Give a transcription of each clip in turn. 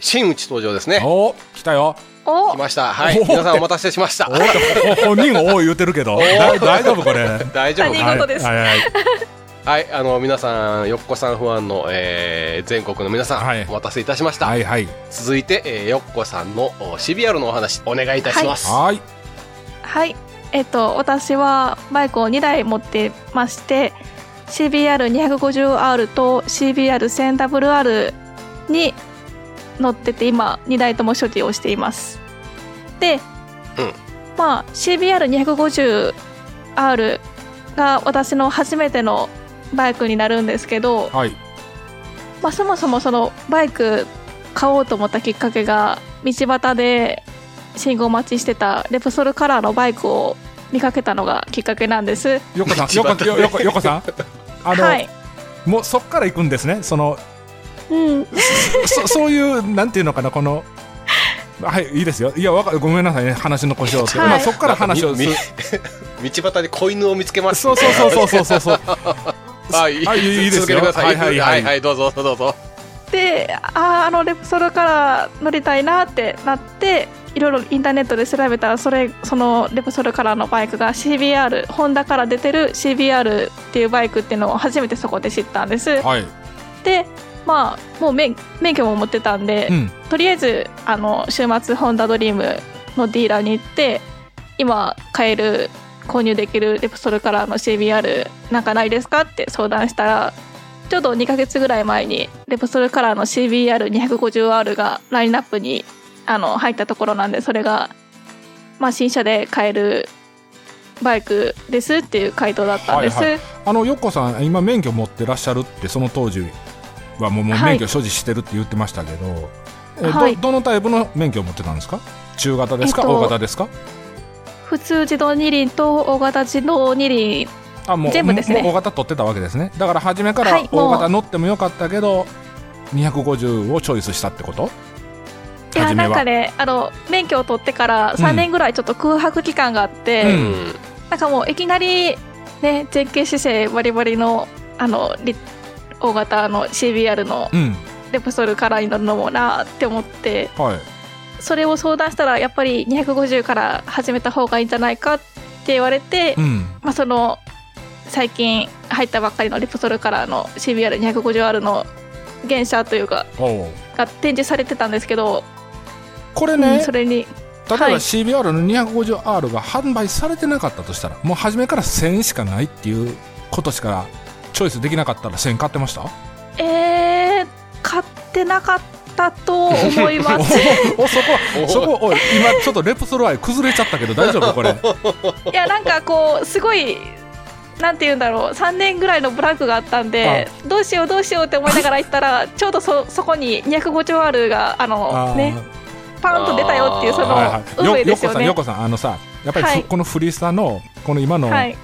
真打ち登場ですね。お来たよ。お。来ました。はい。お皆さんお待たせしました。お本人がおい言うてるけどだ大丈夫これ大丈夫他人事ですはいあの皆さん、よっこさんファンの、えー全国の皆さん、はいお待たせいたしました。はいはい続いて、えーよっこさんのお CBR のお話、お願いいたします。はいはいえっと私はバイクを2台持ってまして CBR250R と CBR1000WR に乗ってて今2台とも所持をしています。で、うん。まあ CBR250R が私の初めてのバイクになるんですけど、はい。まあ、そもそもそのバイク買おうと思ったきっかけが道端で信号待ちしてたレプソルカラーのバイクを見かけたのがきっかけなんです。よこさんよこよこさん。あの、はい、もうそっから行くんですね。そのうん、そそういうなんていうのかなこのはいいいですよ。いやわかごめんなさいね。話の腰をって、はい。まあそっから話を 道端で子犬を見つけました。そうそうそうそう。そうそうはい、はいいいですよ。続けてください。はいはいはい。はい、どうぞ、どうぞ。であーあのレプソルカラー乗りたいなってなっていろいろインターネットで調べたらそれそのレプソルカラーのバイクが CBR ホンダから出てる CBR っていうバイクっていうのを初めてそこで知ったんです。はい。でまあもう免免許も持ってたんで、うんとりあえずあの週末ホンダドリームのディーラーに行って今買える購入できるレプソルカラーの CBR なんかないですかって相談したらちょうど2ヶ月ぐらい前にレプソルカラーの CBR250R がラインナップにあの入ったところなんでそれが、まあ、新車で買えるバイクですっていう回答だったんです。はいあのよっこさん今免許持ってらっしゃるってその当時はもう免許所持してるって言ってましたけど、えはい。どどのタイプの免許を持ってたんですか？中型ですか、えっと大型ですか？普通自動二輪と大型自動二輪。あもう全部ですね。大型取ってたわけですね。だから初めから大型乗ってもよかったけど、250をチョイスしたってこと？いやなんかねあの免許を取ってから3年ぐらいちょっと空白期間があって、ううんん。なんかもういきなりね前傾姿勢バリバリのあのリ大型の CBR のうん。レプソルカラーに乗るのもなって思ってはい。それを相談したらやっぱり250から始めた方がいいんじゃないかって言われて、うん。まあ、その最近入ったばっかりのレプソルカラーの CBR250R の原車というかが展示されてたんですけど、うこれね、んそれに例えばはい。CBR の 250R が販売されてなかったとしたらもう初めから1000しかないっていうことしかチョイスできなかったら1000買ってました？えー、買ってなかったと思います。おそこそこおい今ちょっとレプソル愛崩れちゃったけど大丈夫これいやなんかこうすごいなんて言うんだろう3年ぐらいのブランクがあったんでどうしようどうしようって思いながら行ったらちょうどそそこに 250R があのあーねパーンと出たよっていうそのはいはい運命ですよねよよこさんよこさんあのさやっぱりふ、はいこのフリースタのこの今の、はい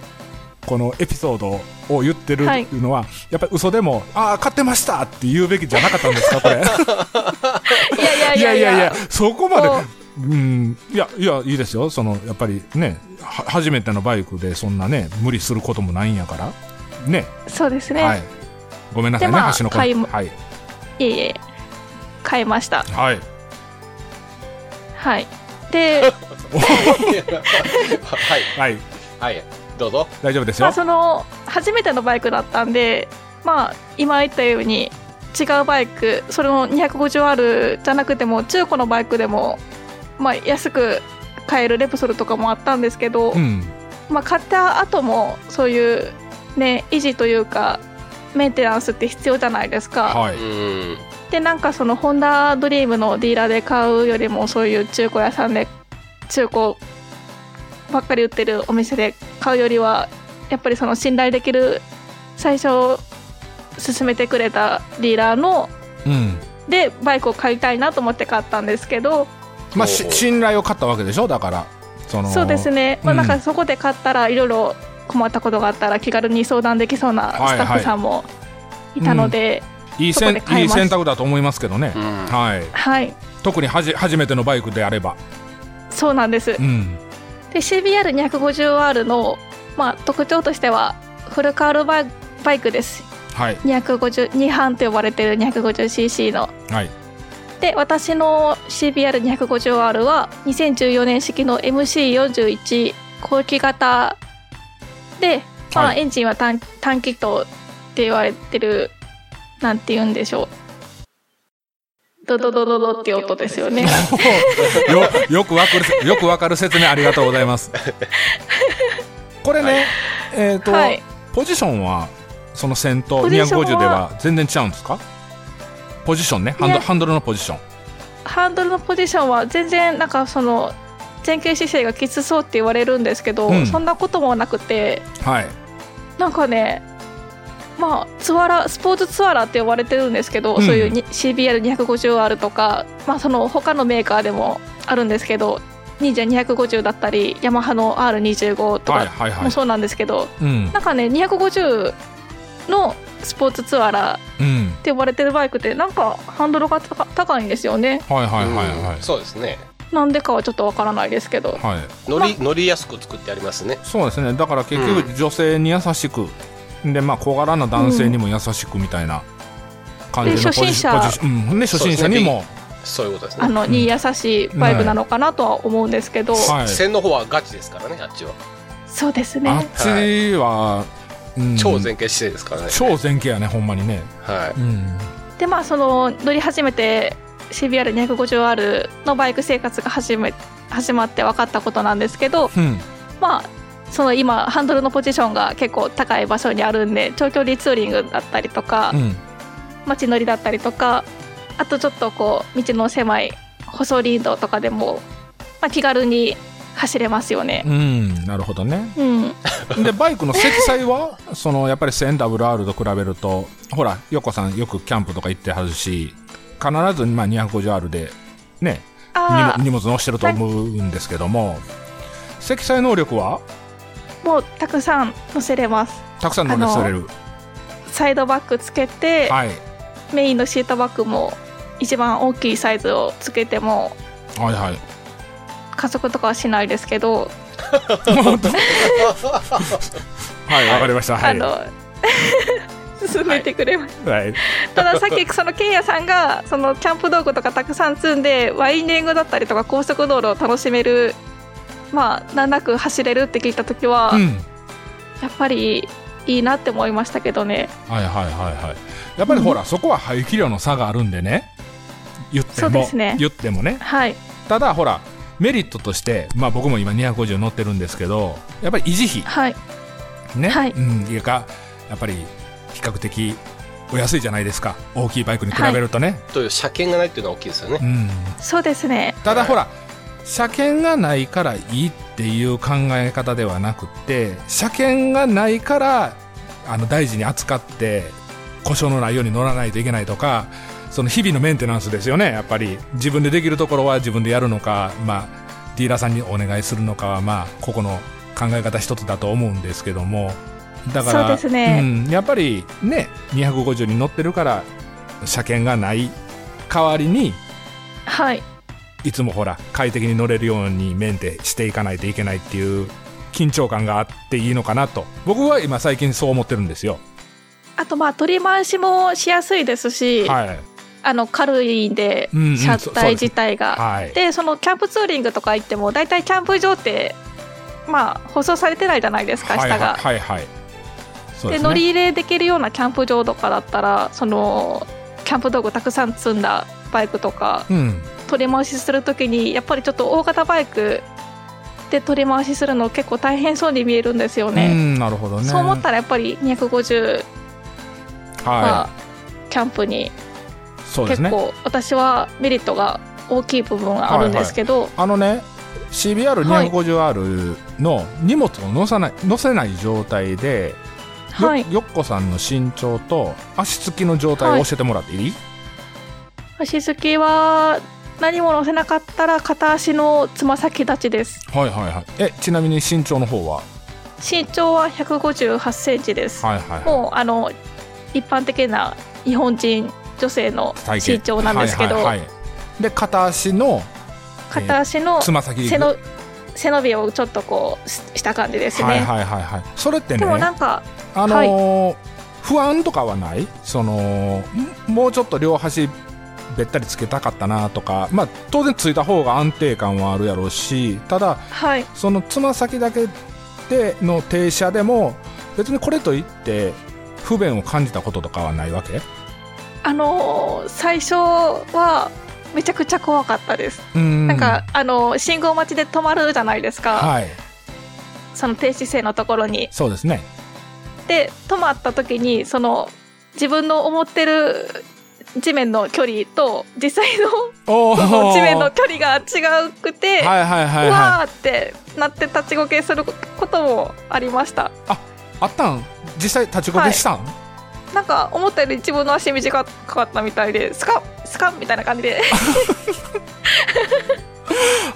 このエピソードを言ってるはい。のは、やっぱり嘘でも「ああ買ってました!」って言うべきじゃなかったんですかこれ。いやいやいやいや。いやそこまで。こう。ん。いやいやいいですよ。そのやっぱりねは初めてのバイクでそんなね無理することもないんやから。ね。うそうですね、はい。ごめんなさいねでまあ橋の子買いもはい。い、えいえ。買いました。はい。はい。で はい、はい。はい、どうぞ。大丈夫ですよまあその初めてのバイクだったんでまあ今言ったように違うバイクそれの 250R じゃなくても中古のバイクでもまあ安く買えるレプソルとかもあったんですけど、うんまあ買った後もそういうね維持というかメンテナンスって必要じゃないですか。はいうん。でなんかそのホンダドリームのディーラーで買うよりもそういう中古屋さんで中古ばっかり売ってるお店で買うよりはやっぱりその信頼できる最初勧めてくれたディーラーのうん。でバイクを買いたいなと思って買ったんですけどまあ信頼を買ったわけでしょ？だからそのそうですね、まあ、うんなんかそこで買ったらいろいろ困ったことがあったら気軽に相談できそうなスタッフさんもいたので、いい選択だと思いますけどね、うん。はい。はい。特にはじ初めてのバイクであれば。そうなんです、うんで CBR250R の、まあ、特徴としてはフルカールバイバイクです。はい。252半と呼ばれている 250cc の。はい。で私の CBR250R は2014年式の MC41 後期型で、まあはい。エンジンは単単気筒って言われてるなんて言うんでしょうドドドドドっていう音ですよね。よよくわかるよくわかる説明ありがとうございます。これね、えっ、と、はい。ポジションはその先頭ポジションは？250では全然違うんですか？ポジションねハンドハンドルのポジション。ハンドルのポジションは全然なんかその前傾姿勢がきつそうって言われるんですけど、うん。そんなこともなくてはい。なんかねまあツアラスポーツツアラって呼ばれてるんですけど、うん。そういうに CBR250R とか、まあ、その他のメーカーでもあるんですけど忍者250だったりヤマハの R25 とかはいはいはい。もそうなんですけど、うん。なんかね250のスポーツツアラうん。って呼ばれてるバイクってなんかハンドルが高高いんですよね。はいはいはいうんはいそうですね。なんでかはちょっとわからないですけど。はい。乗り乗りやすく作ってありますね。そうですね。だから結局女性に優しく、でまあ小柄な男性にも優しくみたいな感じので初心者。ポジションうん、で初心者にも、そういうことですね。あの、に優しいバイクなのかなとは思うんですけど、はい。線の方はガチですからねあっちは。そうですね。あっちは、うん。超前傾姿勢ですからね。超前傾やねほんまにね、はい。うん、でまあその乗り始めて CBR250R のバイク生活が始め始まって分かったことなんですけど。うん。まあその今ハンドルのポジションが結構高い場所にあるんで長距離ツーリングだったりとか、うん。街乗りだったりとかあとちょっとこう道の狭い細林道とかでも、まあ、気軽に走れますよね。うん、なるほどね。うん、でバイクの積載は そのやっぱり 1000WR と比べるとほら横さんよくキャンプとか行ってはるし必ずまあ 250R でねあ荷物荷物乗してると思うんですけども積載能力はあもうたくさん乗せれます。たくさん乗せれる。サイドバッグつけて、はい。メインのシートバッグも一番大きいサイズをつけてもはいはい。加速とかはしないですけど、はいわかりました。はい。あの 進めてくれます、はい。たださっきそのケンヤさんがそのキャンプ道具とかたくさん積んでワインディングだったりとか高速道路を楽しめるまあ難なく走れるって聞いた時は、うん。やっぱりいいなって思いましたけどね。はいはいはいはい。やっぱりほら、そこは排気量の差があるんでね。言ってそうも、ですね。言ってもね。はい。ただほらメリットとしてまあ僕も今250乗ってるんですけどやっぱり維持費。はい。ね、はい。うん、いうかやっぱり比較的お安いじゃないですか。大きいバイクに比べるとね、という車検がないっていうのは大きいですよね。うん、そうですね。はいただほら車検がないからいいっていう考え方ではなくって車検がないからあの大事に扱って故障のないように乗らないといけないとかその日々のメンテナンスですよね。やっぱり自分でできるところは自分でやるのか、まあ、ディーラーさんにお願いするのかはまあ個々の考え方一つだと思うんですけども。だからね。うん、やっぱりね250に乗ってるから車検がない代わりにはいいつもほら快適に乗れるようにメンテしていかないといけないっていう緊張感があっていいのかなと。僕は今最近そう思ってるんですよ。あとまあ取り回しもしやすいですし、はい、あの軽いんで、うんうん車体自体が。はい、でそのキャンプツーリングとか行っても大体キャンプ場ってまあ舗装されてないじゃないですか下が。はいはい。はい、でね。乗り入れできるようなキャンプ場とかだったらそのキャンプ道具たくさん積んだバイクとかうん取り回しするときにやっぱりちょっと大型バイクで取り回しするの結構大変そうに見えるんですようね。んなるほどね。そう思ったらやっぱり250ははキャンプに結構私はメリットが大きい部分があるんですけど、あのね CBR250R の荷物を乗さない乗せない状態で、よはい。よっこさんの身長と足つきの状態を教えてもらっていい、足付きは何も乗せなかったら片足のつま先立ちです。はいはいはい。えちなみに身長の方は？身長は158センチです、はいはいはい。もうあの一般的な日本人女性の身長なんですけど、はいはいはい。で片足の片足のつま先背の背伸びをちょっとこうしした感じですね、はいはいはいはい。それってねでもなんかあのー不安とかはない？そのんもうちょっと両端べったりつけたかったなとかまあ当然ついた方が安定感はあるやろうしただはい。そのつま先だけでの停車でも別にこれといって不便を感じたこととかはないわけ？あのー最初はめちゃくちゃ怖かったです、うん。なんかあのー信号待ちで止まるじゃないですか、はい。その停止線のところに。そうですね。で止まった時にその自分の思ってる地面の距離と実際の地面のは距離が違くて、いはいはいはうわーってなって立ちこけすることもありました。いあったん？実際立ちこけしたん、なんか思ったより自分の足短かったみたいでスカッスカッみたいな感じで。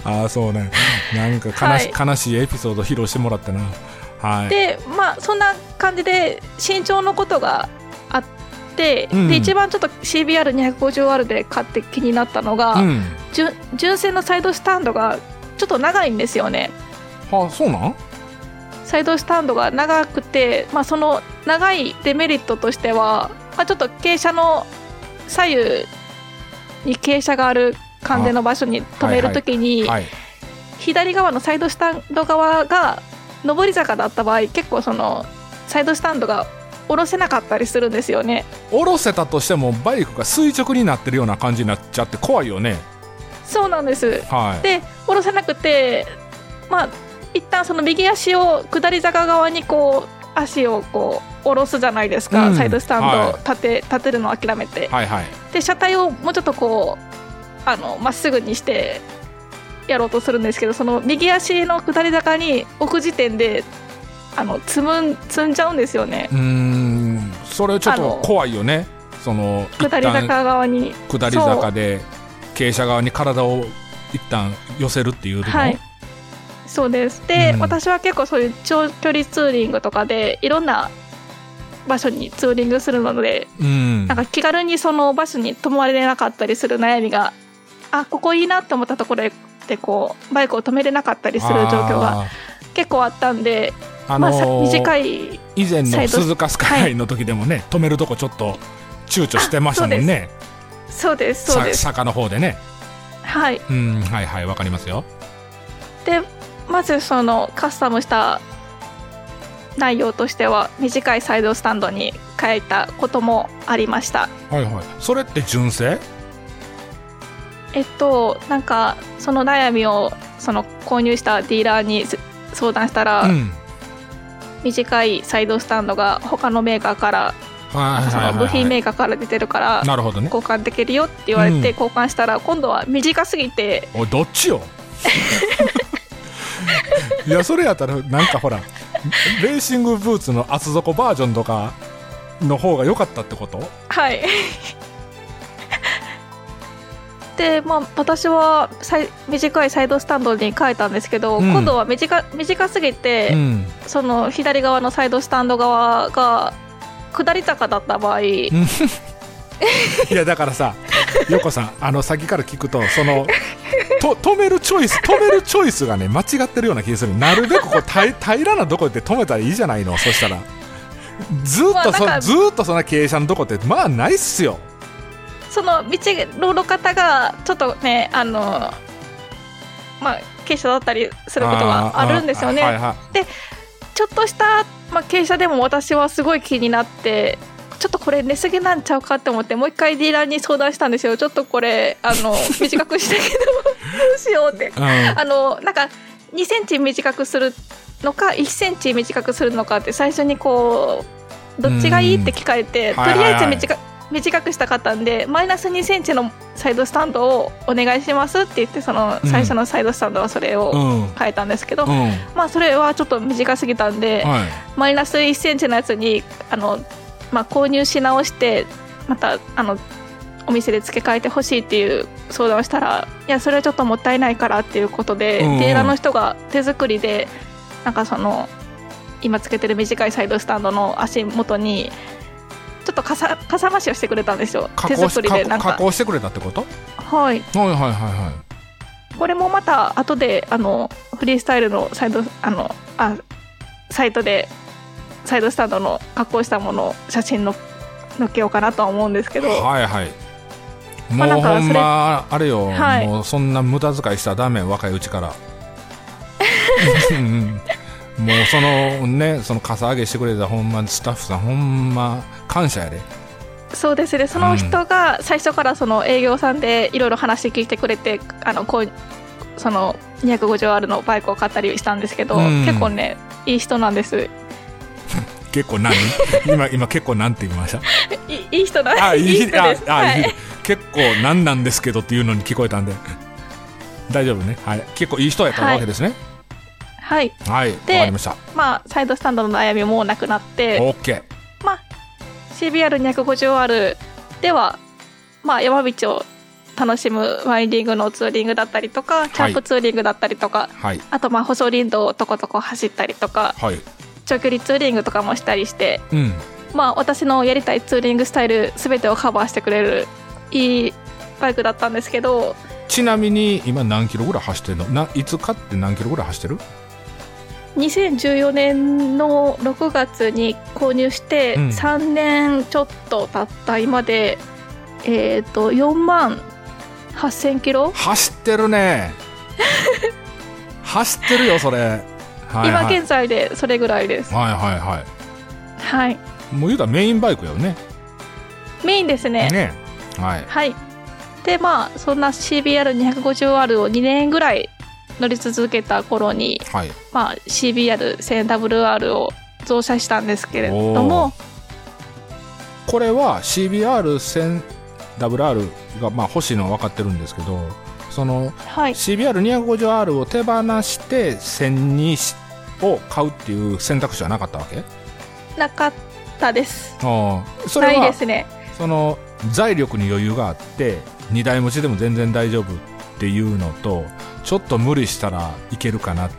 ああそうね。なんか悲し,、悲しいエピソード披露してもらったな。はい。でまあそんな感じで身長のことがうん。で一番ちょっと CBR250R で買って気になったのが、うん。純純正のサイドスタンドがちょっと長いんですよね。はあそうなん？サイドスタンドが長くて、まあ、その長いデメリットとしては、まあ、ちょっと傾斜の左右に傾斜がある関連の場所に止めるときに、はい。左側のサイドスタンド側が上り坂だった場合結構そのサイドスタンドが下ろせなかったりするんですよね。下ろせたとしてもバイクが垂直になってるような感じになっちゃって怖いよね。そうなんです。はい。で下ろせなくてまあ一旦その右足を下り坂側にこう足をこう下ろすじゃないですか、うん。サイドスタンドはい。を立て,、立てるのを諦めて。はいはい。で車体をもうちょっとこうあのまっすぐにしてやろうとするんですけどその右足の下り坂に置く時点であの積むん積んじゃうんですよね。うーん。それちょっと怖いよね。その一下り旦坂側に。下り坂で傾斜側に体を一旦寄せるっていうのはい。そうです。で、うん。私は結構そういう長距離ツーリングとかでいろんな場所にツーリングするのでうん。なんか気軽にその場所に泊まれなかったりする悩みがあここいいなって思ったところでこうバイクを止めれなかったりする状況があ結構あったんで、ーあまあ、さのー短い以前の鈴鹿スカイの時でもね、止めるとこちょっと躊躇してましたもんね。そうです。そうですさ坂の方でね。はい。うんはいはいわかりますよ。でまずそのカスタムした内容としては短いサイドスタンドに変えたこともありました。はいはい。それって純正？えっとなんかその悩みをその購入したディーラーにす相談したら、うん短いサイドスタンドが他のメーカーからそ部品メーカーから出てるからなるほどね。交換できるよって言われてうん。交換したら今度は短すぎて。おいどっちよ？いやそれやったらなんかほらレーシングブーツの厚底バージョンとかの方が良かったってこと？はいでまあ私は短いサイドスタンドに変えたんですけど、うん。今度は短短すぎて、うん。その左側のサイドスタンド側が下り坂だった場合、いやだからさ横さんあの先から聞くとそのと止めるチョイス止めるチョイスがね間違ってるような気がする。なるべくこう 平平らなとこで止めたらいいじゃないの。そしたら。ずーっとそ、まあずーっとそんな傾斜のとこってまあないっすよその道路の方がちょっとねあのまあ傾斜だったりすることがあるんですよね。はいはい。ちょっとした、まあ、傾斜でも私はすごい気になってちょっとこれ寝すぎなんちゃうかって思ってもう一回ディーラーに相談したんですよ。ちょっとこれあの 短くしたけどどうしようって。うん。あのなんか2センチ短くするのか1センチ短くするのかって最初にこうどっちがいいって聞かれてうん。とりあえず短短くしたかったんでマイナス2センチのサイドスタンドをお願いしますって言ってそのうん。最初のサイドスタンドはそれをうん。変えたんですけど、うん。まあそれはちょっと短すぎたんで、はい。マイナス1センチのやつにあの、まあ、購入し直してまたあのお店で付け替えてほしいっていう相談をしたらいやそれはちょっともったいないからっていうことで、うん。うんディーラーの人が手作りでなんかその今つけてる短いサイドスタンドの足元にちょっとかさかさ増しをしてくれたんですよ手作りでなんか。加工してくれたってこと？はい。はいはいはいはこれもまた後であのフリースタイルのサイドあのあサイトでサイドスタンドの加工したものを写真の載っけようかなとは思うんですけいど、はいはい。もまあうほんまあれよ、はい。もうそんな無駄遣いしたらダメ若いうちから。うん。もうそのねそのかさ上げしてくれたほんまスタッフさんほんま感謝やで。そうですね。その人が最初からその営業さんでいろいろ話聞いてくれてあのこうその250るのバイクを買ったりしたんですけど、うん、結構ねいい人なんです。結構何？今今結構なんて言いました？いいい人なんあいい人です。あ、はい、結構何なんですけどっていうのに聞こえたんで。大丈夫ね、はい、結構いい人やったわけですね、はい。はい、はい、でました。まあ、サイドスタンドの悩みもなくなって、オッケー、CBR250 r では、まあ、山道を楽しむワインディングのツーリングだったりとかキャンプツーリングだったりとか、はい、あとまあ細林道をとことこ走ったりとか、はい、長距離ツーリングとかもしたりして、うん、まあ、私のやりたいツーリングスタイル全てをカバーしてくれるいいバイクだったんですけどちなみに今何キロぐらい走ってるの？ないつかって何キロぐらい走ってる？2014年の6月に購入してうん。3年ちょっと経った今で、えっ、と4万8000キロ？走ってるね。走ってるよそれ、はいはい、今現在でそれぐらいです。はいはいははい。いもう言うたらメインバイクよね。メインですね。ね。はい。はい。で、まあ、そんな CBR250R を2年ぐらい乗り続けた頃に、はいまあ、CBR1000WR を増車したんですけれども、これは CBR1000WR がまあ欲しいのは分かってるんですけどそのはい。CBR250R を手放して1002を買うっていう選択肢はなかったわけ？なかったです。ああそなれはいですね。その財力に余裕があって2台持ちでも全然大丈夫っていうのとちょっと無理したらいけるかなっ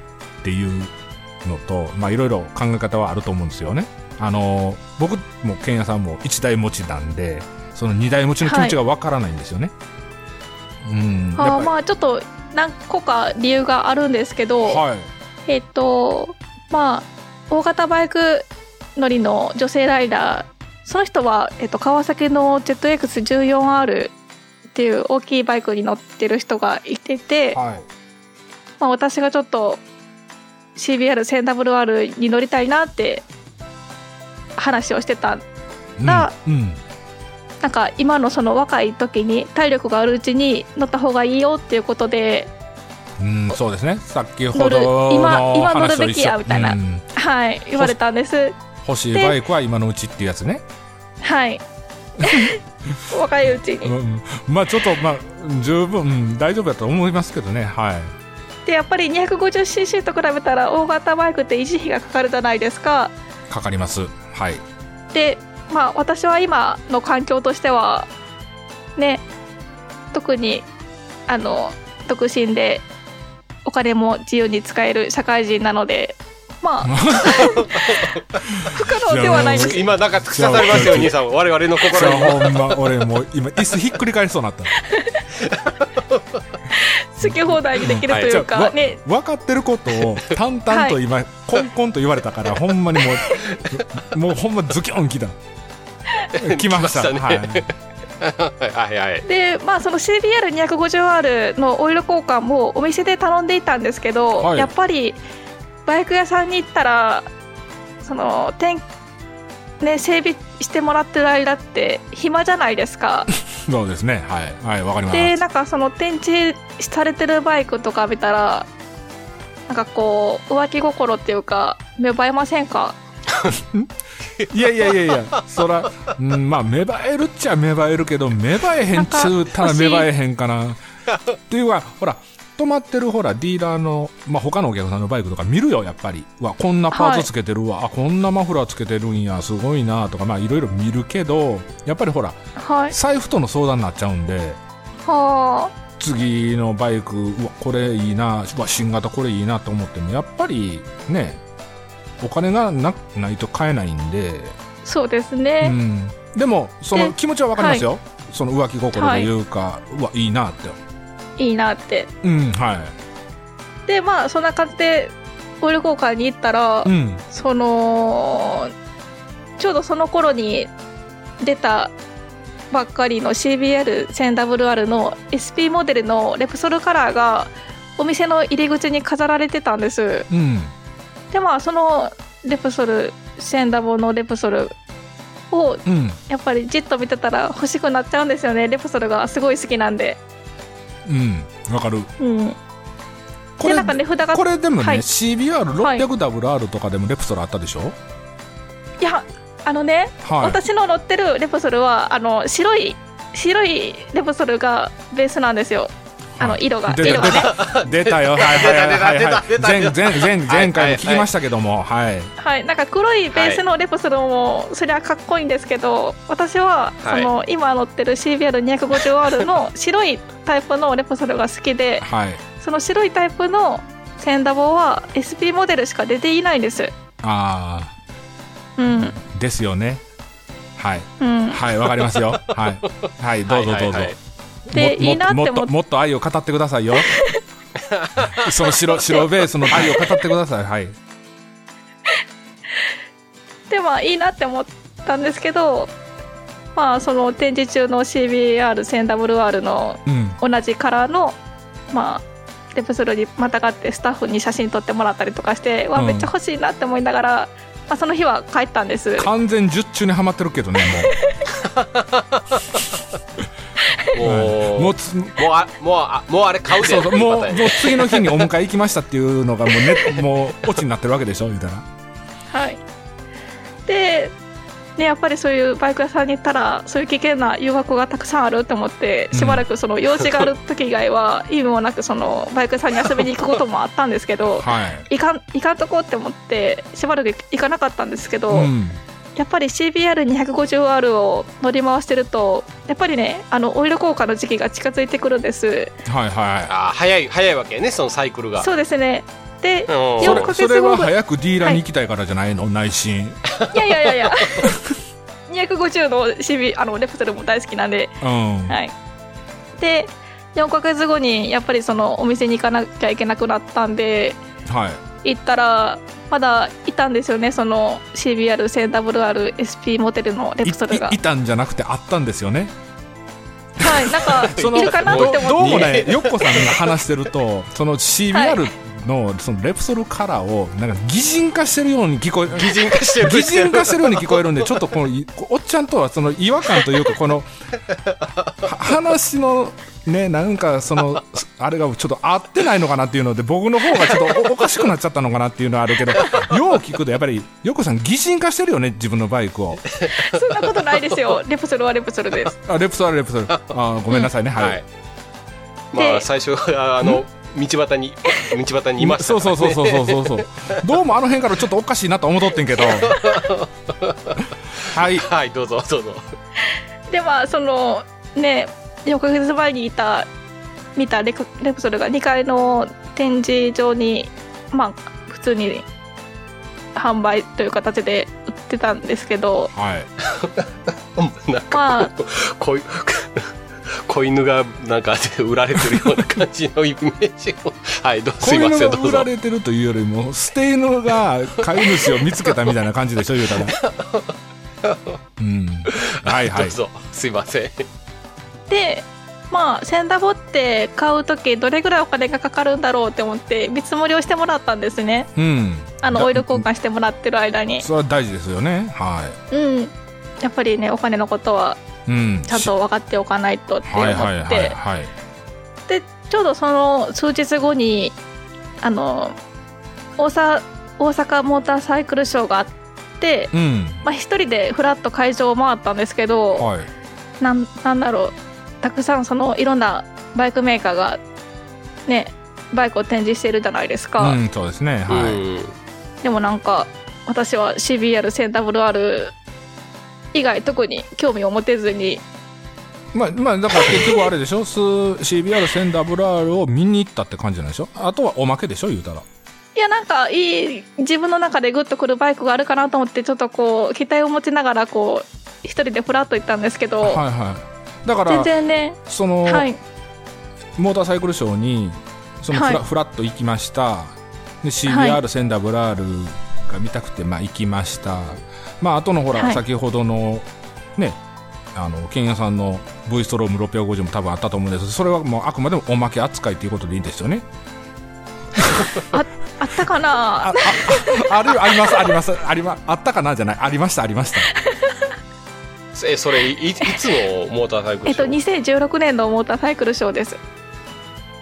ていうのとまあいろいろ考え方はあると思うんですよね。あの僕もケンヤさんも1台持ちなんでその2台持ちの気持ちがわからないんですよね、うん。あーまあ、ちょっと何個か理由があるんですけど、はい。えっと、まあ、大型バイク乗りの女性ライダー、その人は、えっと、川崎の ZX14R っていう大きいバイクに乗ってる人がいてて、はいまあ、私がちょっと CBR1000WR に乗りたいなって話をしてたなうんうん。なんか今のその若い時に体力があるうちに乗った方がいいよっていうことで、うん、そうですね。先ほど今の今乗るべきやみたいな。うん。はい、言われたんです。欲しいバイクは今のうちっていうやつね。はい。若いうちに。うん、まあちょっとまあ十分、うん、大丈夫だと思いますけどね。はいでやっぱり 250cc と比べたら大型バイクって維持費がかかるじゃないですか。かかります。はい。でまあ私は今の環境としてはね特にあの独身でお金も自由に使える社会人なのでまあ 不可能ではないです。今なんか突き刺さりましたよ兄さん。我々の心に。あほんま俺もう今椅子ひっくり返りそうになった 好き放題にできるというじゃあわかね。分かってることを淡々と今、コンコンと言われたからほんまにもう もうほんまズキョンきた。来ました。来ましたはい。ねはいはい。でまあその CBR250R のオイル交換もお店で頼んでいたんですけど、はい。やっぱりバイク屋さんに行ったらその点ね整備してもらってる間って暇じゃないですかそうですね。はい。はいわかります。でなんかその展示されてるバイクとか見たらなんかこう浮気心っていうか芽生えませんか？いやいやいやいやそら、うん、まあ芽生えるっちゃ芽生えるけど芽生えへんっちゅうたら芽生えへんかな。っていうかほら止まってるほらディーラーの、まあ、他のお客さんのバイクとか見るよやっぱり。うわこんなパーツつけてるわ、あこんなマフラーつけてるんや。すごいなとかまあいろいろ見るけどやっぱりほらはい。財布との相談になっちゃうんでは次のバイクうわこれいいなうわ新型これいいなと思ってもやっぱりねお金がなないと買えないんで、あそうですうね、ん、でもそので気持ちは分かりますよ、その浮気心というか、うわいいなってい、いなって。うんはでまあそんな感じでオイル交換に行ったら、いうん。そのちょうどその頃に出たばっかりの CBR1000WR の SP モデルのレプソルカラーがお店の入り口に飾られてたんです。うん。でまあそのレプソル1000ダボのレプソルをうん。やっぱりじっと見てたら欲しくなっちゃうんですよね。レプソルがすごい好きなんでうんわかる。うん。これでなんかこれでもね、はい。CBR600WR とかでもレプソルあったでしょ？いやあのねはい。私の乗ってるレプソルはあの白い白いレプソルがベースなんですよあの色が出色がね。た。出たよ。はいはいはい前前前前回も聞きましたけども。はい。はい。なんか黒いベースのレプソルもそれはかっこいいんですけど私はその今乗ってる CBR250R の白いタイプのレプソルが好きではい。その白いタイプのセンダボは SP モデルしか出ていないんです。あうん。あですよね。はい。うん。はいわかりますよ。はい。はいどうぞどうぞ。はいはいはい。もでいいなってもっ思っともっと愛を語ってくださいよ。その白白ベースの愛を語ってください。はい。てまあいいなって思ったんですけどまあその展示中の CBR1000WR のうん。同じカラーのまあレプソルにまたがってスタッフに写真撮ってもらったりとかして、わうん。めっちゃ欲しいなって思いながら、まあ、その日は帰ったんです。完全十中にはまってるけどねもう もうもうつもうあもうあもうあれ買うで。そうそうもうもう次の日にお迎え行きましたっていうのがもう,、ね、もうオチになってるわけでしょ言うたらはい。でね、やっぱりそういうバイク屋さんに行ったらそういう危険な誘惑がたくさんあると思ってうん。しばらくその用事がある時以外は意味もなくそのバイク屋さんに遊びに行くこともあったんですけどはい。いかんいかんとこって思ってしばらく行かなかったんですけど、うんやっぱり CBR250R を乗り回してるとやっぱりねあのオイル交換の時期が近づいてくるんです。はいはあー早い早いわけねそのサイクルが。そうですね。でうん。いそ四ヶ月れそれは早くディーラーに行きたいからじゃないの、内心。いやいやいやいや。250の CB あのレプトルも大好きなんで。うん。はい。で4ヶ月後にやっぱりそのお店に行かなきゃいけなくなったんで。はい行ったらまだいたんですよねその CBR1000WRSP モデルのレプトルが。いたんじゃなくてあったんですよね。はいなんかその いるかなって思って。ど どうもねよっこさんが話してるとその CBR のそのレプソルカラーをなんか擬人化してるように聞こえ擬人化してる擬人化してるように聞こえるんでちょっとこのいおっちゃんとはその違和感というかこの は話のねなんかその あれがちょっと合ってないのかなっていうので僕の方がちょっとお おかしくなっちゃったのかなっていうのはあるけどよう聞くとやっぱりよっこさん擬人化してるよね自分のバイクを。そんなことないですよ。レプソルはレプソルです。あレプソルレプソル。あごめんなさいね、はい、はい。まあで最初はあの道端に道端にいましたね。そうそうそうそうそうそうどうもあの辺からちょっとおかしいなと思っとってんけどはいはいどうぞどうぞでまあそのね4ヶ月前にいた見たレクレプソルが2階の展示場にまあ普通に販売という形で売ってたんですけどはい。なんかまあこういう子犬がなんか売られてるような感じのイメージをはいどうす子いませんどうぞ売られてるというよりも捨て犬が飼い主を見つけたみたいな感じでしょ言うたらうんはいはいどうぞすいませんでまあセンダボって買う時どれぐらいお金がかかるんだろうって思って見積もりをしてもらったんですね。うん。だあのオイル交換してもらってる間に。それは大事ですよね。はうん。やっぱりねお金のことはちゃんと分かっておかないとって思って、でちょうどその数日後にあの大阪大阪モーターサイクルショーがあって、うん。まあ、一人でフラッと会場を回ったんですけど、はい。なんなんだろうたくさんそのいろんなバイクメーカーがねバイクを展示してるじゃないですうか、んそうですね。はい、うん。でもなんか私は CBR1000WR 以外特に興味を持てずに。まあまあだから結局あれでしょ？す CBR1000WR を見に行ったって感じじゃないでしょ？あとはおまけでしょ？言うたら。いやなんかいい自分の中でグッとくるバイクがあるかなと思ってちょっとこう期待を持ちながらこう一人でフラッと行ったんですけど、はいはいだから全然ね。その、はい。モーターサイクルショーにそのフラ,、はい。フラッと行きました。で CBR1000WR が見たくてまあ行きました。まああとのほら、はい。先ほどのねあのケンヤさんの V ストローム650も多分あったと思うんです。けどそれはもうあくまでもおまけ扱いということでいいんですよね。あったかな？あああるありますあります。ありまあったかな？じゃない。ありましたありましたえそれいいつのモーターサイクルえっとショー、2016年のモーターサイクルショーです。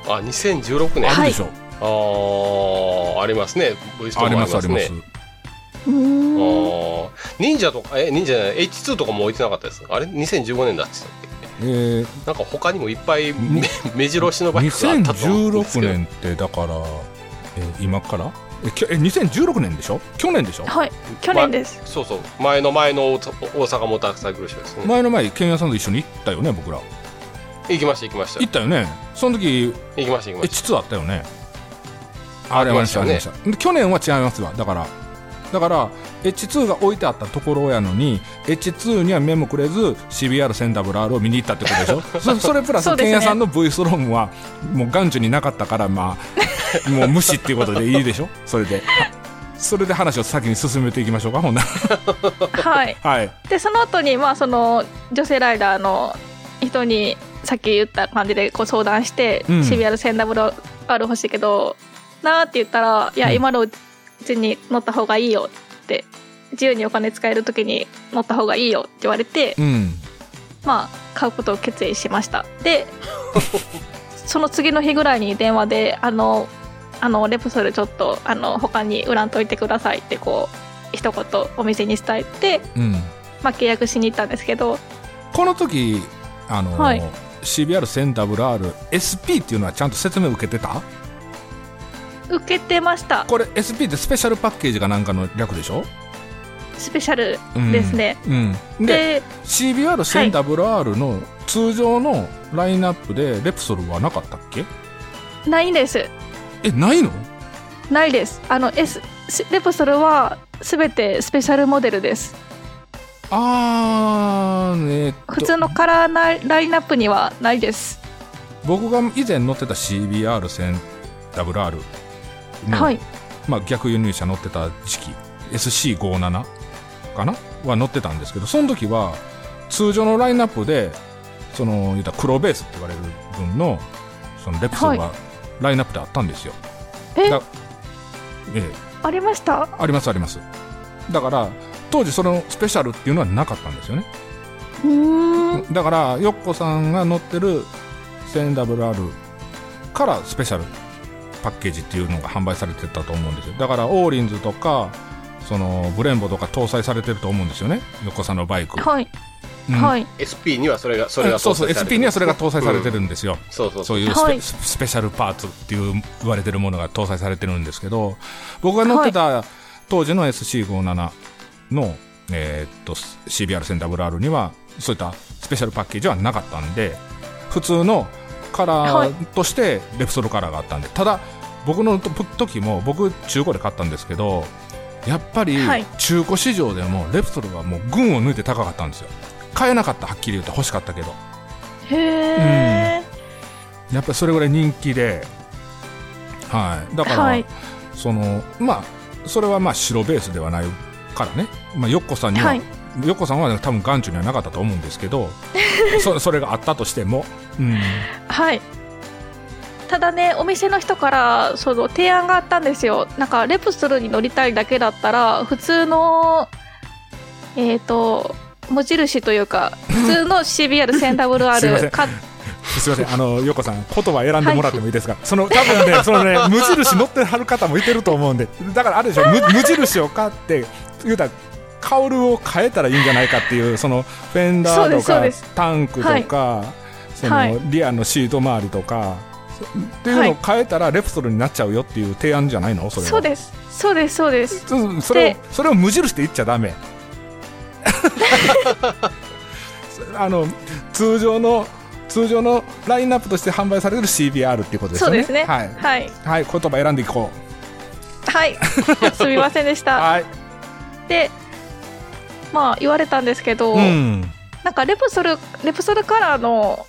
あ2016年、あるでしょ、あーありますね。V ストありもありますありますます。ねうーん。あー。忍者とかえ忍者じゃない H2 とかも置いてなかったですあれ？2015年だって言ってたっえー、けなんか他にもいっぱいめ目白押しのバイクがあったと思うんです2016けど。年ってだから、えー今から？えきょえ2016年でしょ？去年でしょ？はい去年です、そうそう。前の前の大大阪モーターサイクルショーです。ね前の前ケンヤさんと一緒に行ったよね僕ら。行きました行きました。行ったよね。その時行きました行きました。H2 あったよね？あれはありましたね。ありました。で去年は違いますわ。だからだから H2 が置いてあったところやのに H2 には目もくれず CBR1000WR を見に行ったってことでしょ？そそれプラスね。ケンヤさんの V ストロームはもう眼中になかったからまあ もう無視っていうことでいいでしょ？それで。それで話を先に進めていきましょうかほんなら。はい。はい。でその後にまあその女性ライダーの人にさっき言った感じでこう相談して、うん。CBR1000WR 欲しいけどなーって言ったら「いやうん。今のうちに乗った方がいいよ」って自由にお金使える時に乗った方がいいよって言われて、うん。まあ買うことを決意しました。で その次の日ぐらいに電話で「あのあのレプソルちょっとあの他に売らんといてください」ってこう一言お店に伝えて、うん。まあ、契約しに行ったんですけどこの時あの、はい。CBR1000WRSP っていうのはちゃんと説明受けてた？受けてました。これ SP ってスペシャルパッケージかなんかの略でしょ、スペシャルうんですね、うん、でで CBR1000WR の通常のラインナップでレプソルはなかったっけ？ないです。えないの？ないです。あの S レプソルは全てスペシャルモデルです。あーえーっと。普通のカラーなラインナップにはないです。僕が以前乗ってた CBR1000WR の、はい。まあ、逆輸入車乗ってた時期 SC57 かな？は乗ってたんですけどその時は通常のラインナップでその言ったら黒ベースって言われる分のそのレプソルはラインナップであったんですよ、え？だええ。ありました？ありますあります。だから当時そのスペシャルっていうのはなかったんですよね。だからよっこさんが乗ってる 1000WR からスペシャルパッケージっていうのが販売されてたと思うんですよ。だからオーリンズとかそのブレンボとか搭載されてると思うんですよね。よっこさんのバイク、はい、うん。はい。SP にはそれがそれがそうそう SP にはそれが搭載されてるんですよ、そうそうそうう。そいうスペ,、はい。スペシャルパーツっていう言われてるものが搭載されてるんですけど僕が乗ってた当時の SC57 の、えーっと CBR1000WR にはそういったスペシャルパッケージはなかったんで普通のカラーとしてレプソルカラーがあったんで。ただ僕のと時も僕中古で買ったんですけどやっぱりはい。中古市場でもレプソルはもう群を抜いて高かったんですよ。買えなかったはっきり言って欲しかったけど。へえ、やっぱりそれぐらい人気で、はい、だから、はい。そのまあそれはまあ白ベースではないからね、まあ、よっこさんには、はいよっこさんは多分眼中にはなかったと思うんですけど そそれがあったとしても、うん、はい。ただねお店の人からその提案があったんですよ。なんかレプソルに乗りたいだけだったら普通のえっ、と無印というか普通の すいません。CBR1000WR か すみません。あのよっこさん言葉選んでもらってもいいですか、その多分ねそのね無印乗ってはる方もいてると思うんで。だからあれでしょ。無無印を買って言うたらカウルを変えたらいいんじゃないかっていうそのフェンダーとかタンクとか、そのはい。リアのシート周りとかっていうのを変えたらレプソルになっちゃうよっていう提案じゃないの？それは。そうです。そうですそうです。そそれをでそれを無印で言っちゃダメ。あの通常の通常のラインナップとして販売される CBR っていうことですよね。そうですね。はい、はい。はい、言葉選んでいこはい。すみませんでしうた。はい。でまあ言われたんですけど、うん。なんかレプソルレプソルカラーの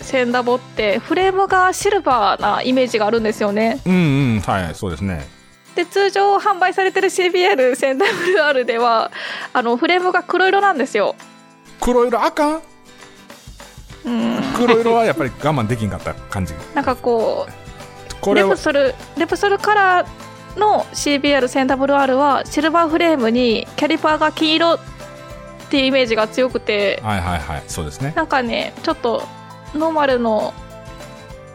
センダボってフレームがシルバーなイメージがあるんですよね。うんうん。はいそうですね。で通常販売されてる CBR センダブル R ではあのフレームが黒色なんですよ。黒色あかんうん。黒色はやっぱり我慢できんかった感じ。なんかこうレプソルレプソルカラーの CBR センダブル R はシルバーフレームにキャリパーが金色っていうイメージが強くてはいはいはいそうですね。なんかねちょっとノーマルの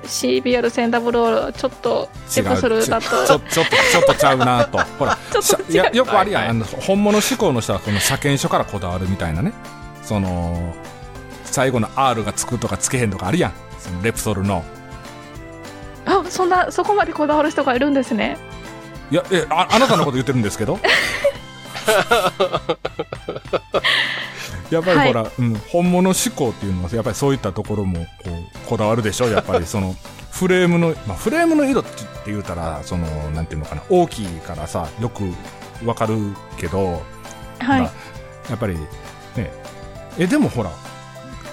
CBR センダブル R はちょっとレプソルだとちょちょちょっとちょっとちゃうなと。ほらちょっといやよくあるやん、はいあの本物志向の人はこの車検書からこだわるみたいなね。その最後の R がつくとかつけへんとかあるやん。そのレプソルの。あそんなそこまでこだわる人がいるんですねいやえああなたのこと言ってるんですけど？やっぱりほら、うん、本物志向っていうのはやっぱりそういったところもこうこだわるでしょ？やっぱりそのフレームの、まあ、フレームの色って言うたらそのなんていうのかな？大きいからさよくわかるけど、はい、まあやっぱりね。えでもほら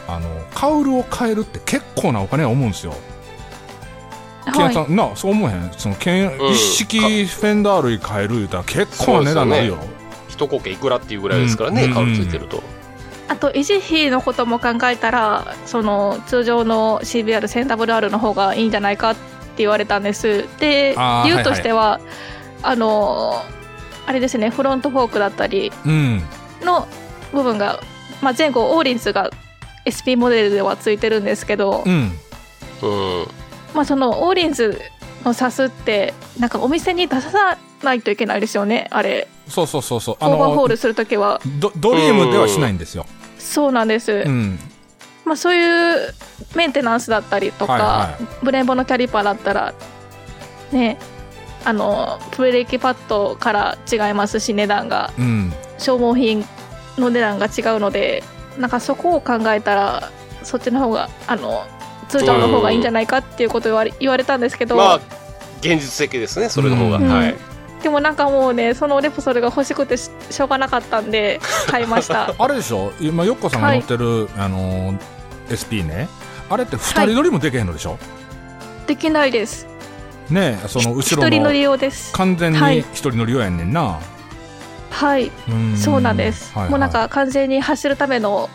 あのカウルを変えるって結構なお金は思うんですよ。ケンはいさんなそう思えへん。そのん。一式フェンダー類変える言うたら結構な値段になるよ。一コケいくらっていうぐらいですからね、うん。カウルついてると、あと維持費のことも考えたらその通常の CBR センダブル R の方がいいんじゃないかって言われたんです。で理由としては、あのあれですねフロントフォークだったりうん。の部分が、まあ、前後オーリンズが SP モデルではついてるんですけど、うん。うんまあ、そのオーリンズのサスってなんかお店に出さないといけないですよねあれ。そうそうそうそう。オーバーホールするときは。ドドリームではしないんですよ。そうなんです、うん。まあ、そういうメンテナンスだったりとか、はいはブレンボのキャリパーだったらねあのブレーキパッドから違いますし値段が。うん。消耗品の値段が違うのでなんかそこを考えたらそっちの方があの通常の方がいいんじゃないかっていうことを言われ言われたんですけど、まあ現実的ですねそれの方が、うん。はい。でもなんかもうねそのレプソルが欲しくてししょうがなかったんで 買いました。あれでしょ？今よっこさんが乗ってる、あのー SP ね。あれって二人乗りもできへんのでしょ、できないです。ねえその後一ろ人乗りの用です。完全にはい。一人乗り用やんねんな、はい。うん。そうなんです、はいはい。もうなんか完全に走るための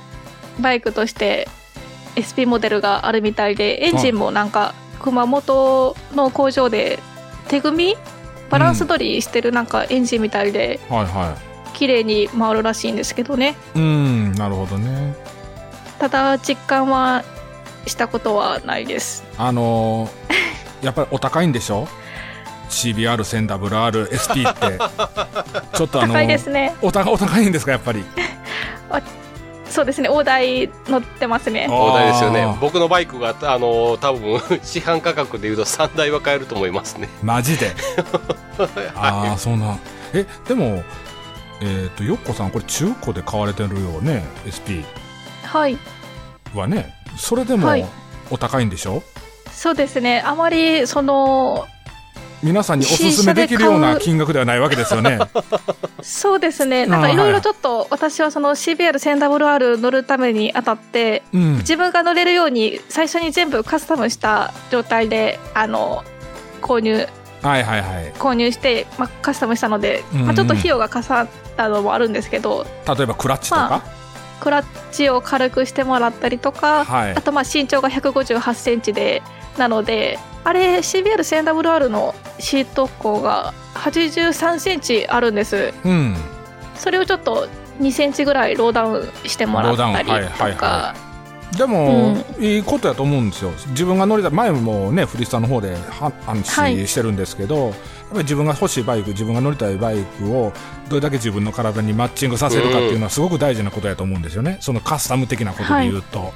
バイクとして SP モデルがあるみたいでエンジンもなんか熊本の工場で手組みバランス取りしてるなんかエンジンみたいではいは綺麗に回るらしいんですけどね。いうんなるほどね。ただ実感はしたことはないです。あのー やっぱりお高いんでしょ？CBR 1000 WRSP って。ちょっとあのー高いですね。お高お高いんですかやっぱり？そうですね大台乗ってますね。あ大台ですよね。僕のバイクがあの多分 市販価格でいうと3台は買えると思いますね。マジで？あはあそうなん。えでもえっ、とよっこさんこれ中古で買われてるよね SP はい。はね。それでもはい。お高いんでしょ、そうですね。あまりその皆さんにおすすめできるような金額ではないわけですよね。そうですね。なんかいろいろちょっと私はその CBR1000WR 乗るためにあたってうん。自分が乗れるように最初に全部カスタムした状態であの購入はいはいはい。購入して、まあ、カスタムしたので、うんうんまあ、ちょっと費用がかさったのもあるんですけど例えばクラッチとか、まクラッチを軽くしてもらったりとか、はい。あとまあ身長が1 5 8センチでなのであれ CBR1000WR のシート高が8 3センチあるんです。うん。それをちょっと2センチぐらいローダウンしてもらったりとローダウンはいはいかはでも、いいことやと思うんですよ。自分が乗りたい前もねフリスタの方では話はい。してるんですけど、やっぱり自分が欲しいバイク自分が乗りたいバイクをどれだけ自分の体にマッチングさせるかっていうのはすごく大事なことやと思うんですよね。そのカスタム的なことで言うと、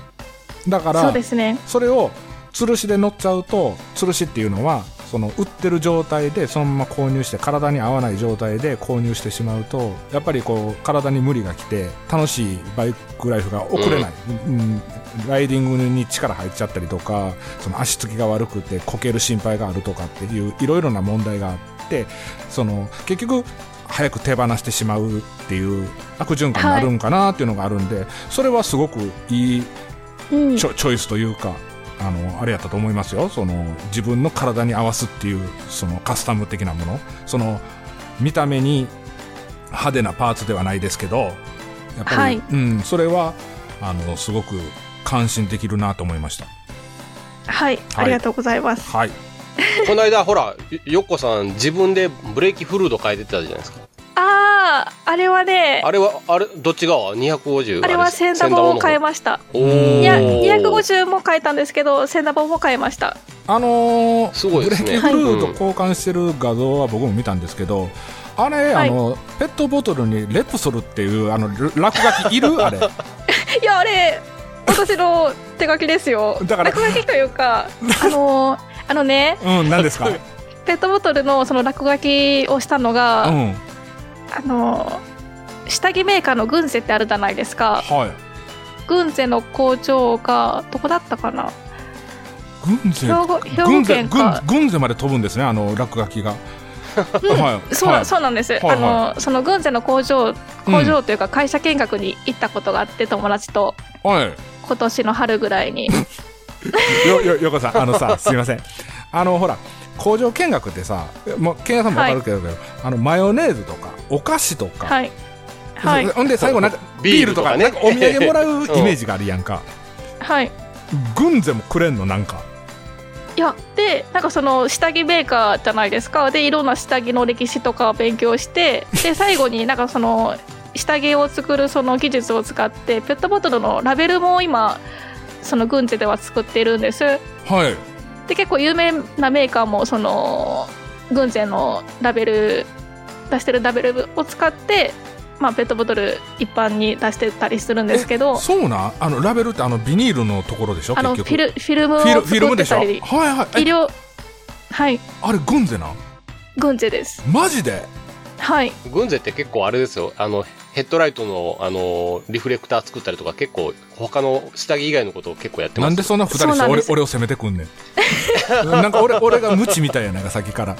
だからそうですね。それを吊るしで乗っちゃうと吊るしっていうのはその売ってる状態でそのまま購入して体に合わない状態で購入してしまうとやっぱりこう体に無理がきて楽しいバイクライフが送れない、うん。ライディングに力入っちゃったりとかその足つきが悪くてこける心配があるとかっていういろいろな問題があってその結局早く手放してしまうっていう悪循環になるんかなっていうのがあるんで、それはすごくいい。うん。チョチョイスというかあのあれやったと思いますよ。その自分の体に合わすっていうそのカスタム的なもの。その見た目に派手なパーツではないですけどやっぱり、はい。うん、それはあのすごく感心できるなと思いました。はい、ありがとうございます。はい。この間ほらよよっこさん自分でブレーキフルード変えてたじゃないですかああ、あれはね、あれはあれどっち側？250あれはセンダボを変えました。いや、250も変えたんですけど、センダボも変えました。あのーすごいですね。ブレーキフルード交換してる画像は僕も見たんですけど、あれ、はい。あのペットボトルにレプソルっていうあの落書きいる？あれ。いや、あれ、私の手書きですよ。だから落書きというか、あのーあのね、うん何ですか？ペットボトルのその落書きをしたのが、うんあのー下着メーカーのグンゼってあるじゃないですか。はい。グンゼの工場が、どこだったかな。軍勢兵庫兵庫軍勢。軍軍勢まで飛ぶんですねあの落書きが、はい。そう,、はい。そうなんです、はいはい。あのその軍勢の工場工場というか会社見学に行ったことがあって友達と。はい。今年の春ぐらいに。よよよこさんあのさすいません。あのほら工場見学ってさもう健也さんもわかるけど、あのマヨネーズとかお菓子とか、はい。はい。ほんで最後なんかビビールとかールとかねなんかお土産もらうイメージがあるやんか、はい。軍勢もくれんのなんか。いやでなんかその下着メーカーじゃないですか。でいろんな下着の歴史とかを勉強してで 最後になんかその下着を作るその技術を使ってペットボトルのラベルも今その軍勢では作っているんです。はいで結構有名なメーカーもその軍勢のラベル出してるラベルを使って、まあ、ペットボトル一般に出してたりするんですけどそうなん？あのラベルってあのビニールのところでしょ？あのフィルフィルムを作ムでしょ？はいってたり。はい。え医療はい。あれ軍勢なん？軍勢です。マジで？はい。軍勢って結構あれですよ。あのヘッドライトのあのリフレクター作ったりとか結構他の下着以外のことを結構やってます。なんでそんな二人俺俺を責めてくんねん。なんか俺俺が無知みたいやなんかさっきから。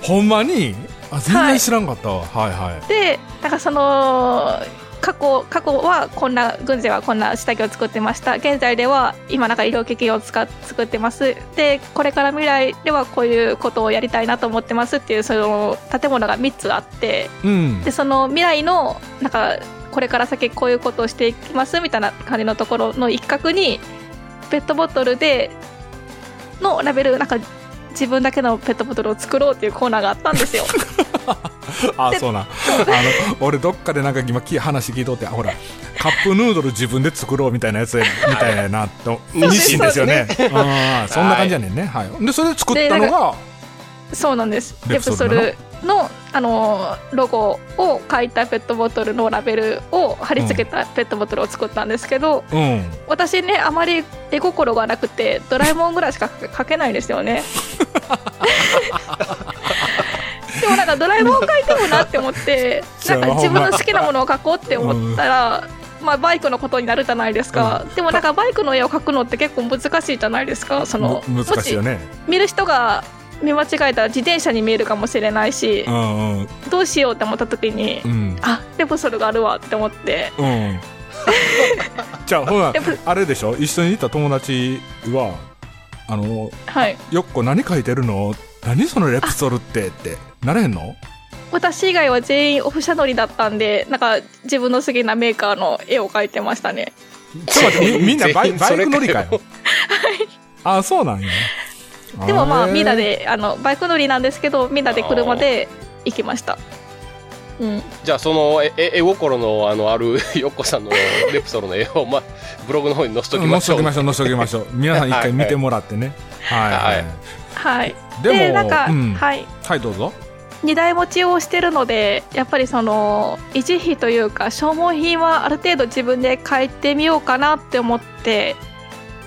ほんまに？あ全然知らんかったわ、はい、はい。でなんかその過去過去はこんな軍勢はこんな下着を作ってました。現在では今なんか医療機器を使っ作ってます。でこれから未来ではこういうことをやりたいなと思ってますっていうその建物が3つあって。うん。でその未来のなんかこれから先こういうことをしていきますみたいな感じのところの一角にペットボトルでのラベルなんか自分だけのペットボトルを作ろうっていうコーナーがあったんですよ。あそうな。んあの俺どっかでなんか今き話聞いとってあほらカップヌードル自分で作ろうみたいなやつみたいなと 日清ですよね。あーそんな感じやねんね。はい。でそれで作ったのがそうなんです。レレプソルの？あのロゴを書いたペットボトルのラベルを貼り付けたペットボトルを作ったんですけど、うん。私ねあまり絵心がなくてドラえもんぐらいしか書けないんですよね。でもなんかドラえもん描いてもなって思って なんか自分の好きなものを描こうって思ったら、まあ、バイクのことになるじゃないですか、でもなんかバイクの絵を描くのって結構難しいじゃないですか。そのむ難し見る人が見間違えたら自転車に見えるかもしれないしうんうん。どうしようって思った時にうん。あレポソルがあるわって思って。うん。じゃあほらあれでしょ？一緒にいた友達はあのはい。よっこ何書いてるの？何そのレプソルってってなれへんの？私以外は全員オフ車乗りだったんでなんか自分の好きなメーカーの絵を描いてましたね。ちょっと待ってみみんなバイバイク乗りかそれよあそうなんやでもまあみんなであのバイク乗りなんですけどみんなで車で行きました。うん。じゃあそのええ絵心のあのあるよっこさんのレプソルの絵を、まあ、ブログの方に載せとき載ましょう。せときましょう載せときましょう。皆 さん一回見てもらってね。はい。はい、はい。はい。でもなんか、うん。はい。はいどうぞ。荷台持ちをしてるのでやっぱりその維持費というか消耗品はある程度自分で変えてみようかなって思って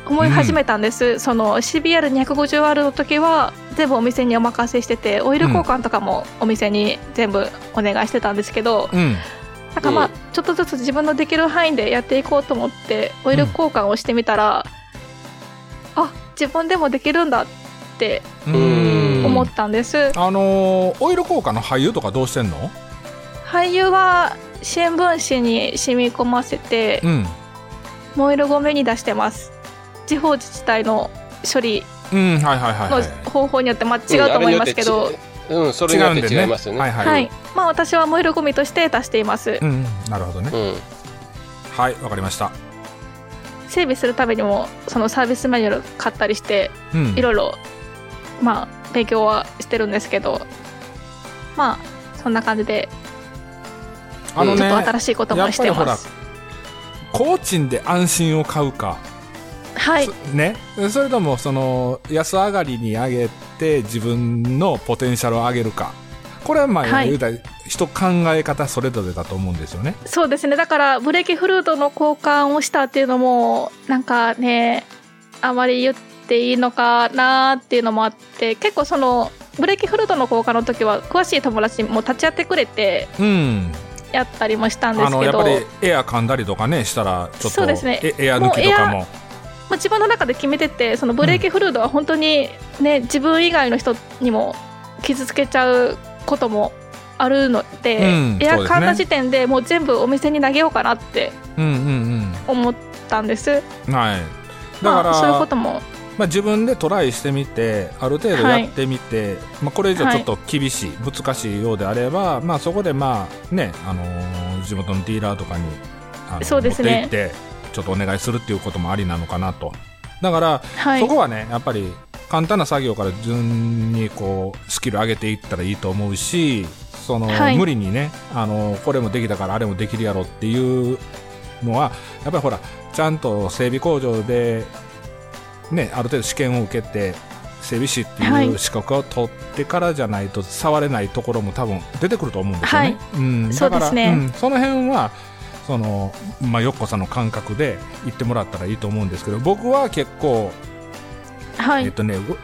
思い始めたんです、その CBR250R の時は全部お店にお任せしててオイル交換とかもお店に全部お願いしてたんですけど、うん。なんかまあ、うん。ちょっとずつ自分のできる範囲でやっていこうと思ってオイル交換をしてみたら、あ自分でもできるんだってうん。思ったんです、あのーオイル効果の俳優とかどうしてんの？俳優は新聞紙に染み込ませてうん。燃えるゴミに出してます地方自治体の処理のはい方法によってまあ違うと思いますけど、うん、それによって違いますよね。はいはい、はい。まあ、私は燃えるゴミとして出しています、うんなるほどね、うん、はいわかりました。整備するためにもそのサービスマニュアル買ったりしてうん。いろいろまあ勉強はしてるんですけどまあそんな感じでちょっとあのね新しいこともしてやっぱりほらます、工賃で安心を買うか、はい。そね。それともその安上がりに上げて自分のポテンシャルを上げるか。これはまあ、はい。言うたら人考え方それぞれだと思うんですよね。そうですね。だからブレーキフルートの交換をしたっていうのもなんかねあまり言っていいのかなっていうのもあって結構そのブレーキフルートの交換の時は詳しい友達も立ち会ってくれてうん。やったりもしたんであすけど。のやっぱりエア噛んだりとかねしたらちょっとそうですね。エエア抜きとかもまあ、自分の中で決めててそのブレーキフルードは本当に、ね自分以外の人にも傷つけちゃうこともあるので、うんエア買った時点でもう全部お店に投げようかなってうんうん思ったんです。うんはい。だから、まあ、そういうことも。まあ、自分でトライしてみてある程度やってみて、まあ、これ以上ちょっと厳しい、難しいようであれば、まあ、そこでまあね、あのー地元のディーラーとかにあのそうですね。持って行ってちょっとお願いするっていうこともありなのかなと。だから、はい。そこはねやっぱり簡単な作業から順にこうスキル上げていったらいいと思うしその、はい。無理にね、あのこれもできたからあれもできるやろっていうのはやっぱりほらちゃんと整備工場で、ね、ある程度試験を受けて整備士ってはい。いう資格を取ってからじゃないと触れないところも多分出てくると思うんですよね。はい。うん、だからうん。その辺はその、まあ、よっこさんの感覚で言ってもらったらいいと思うんですけど僕は結構はい。えっとね、うもう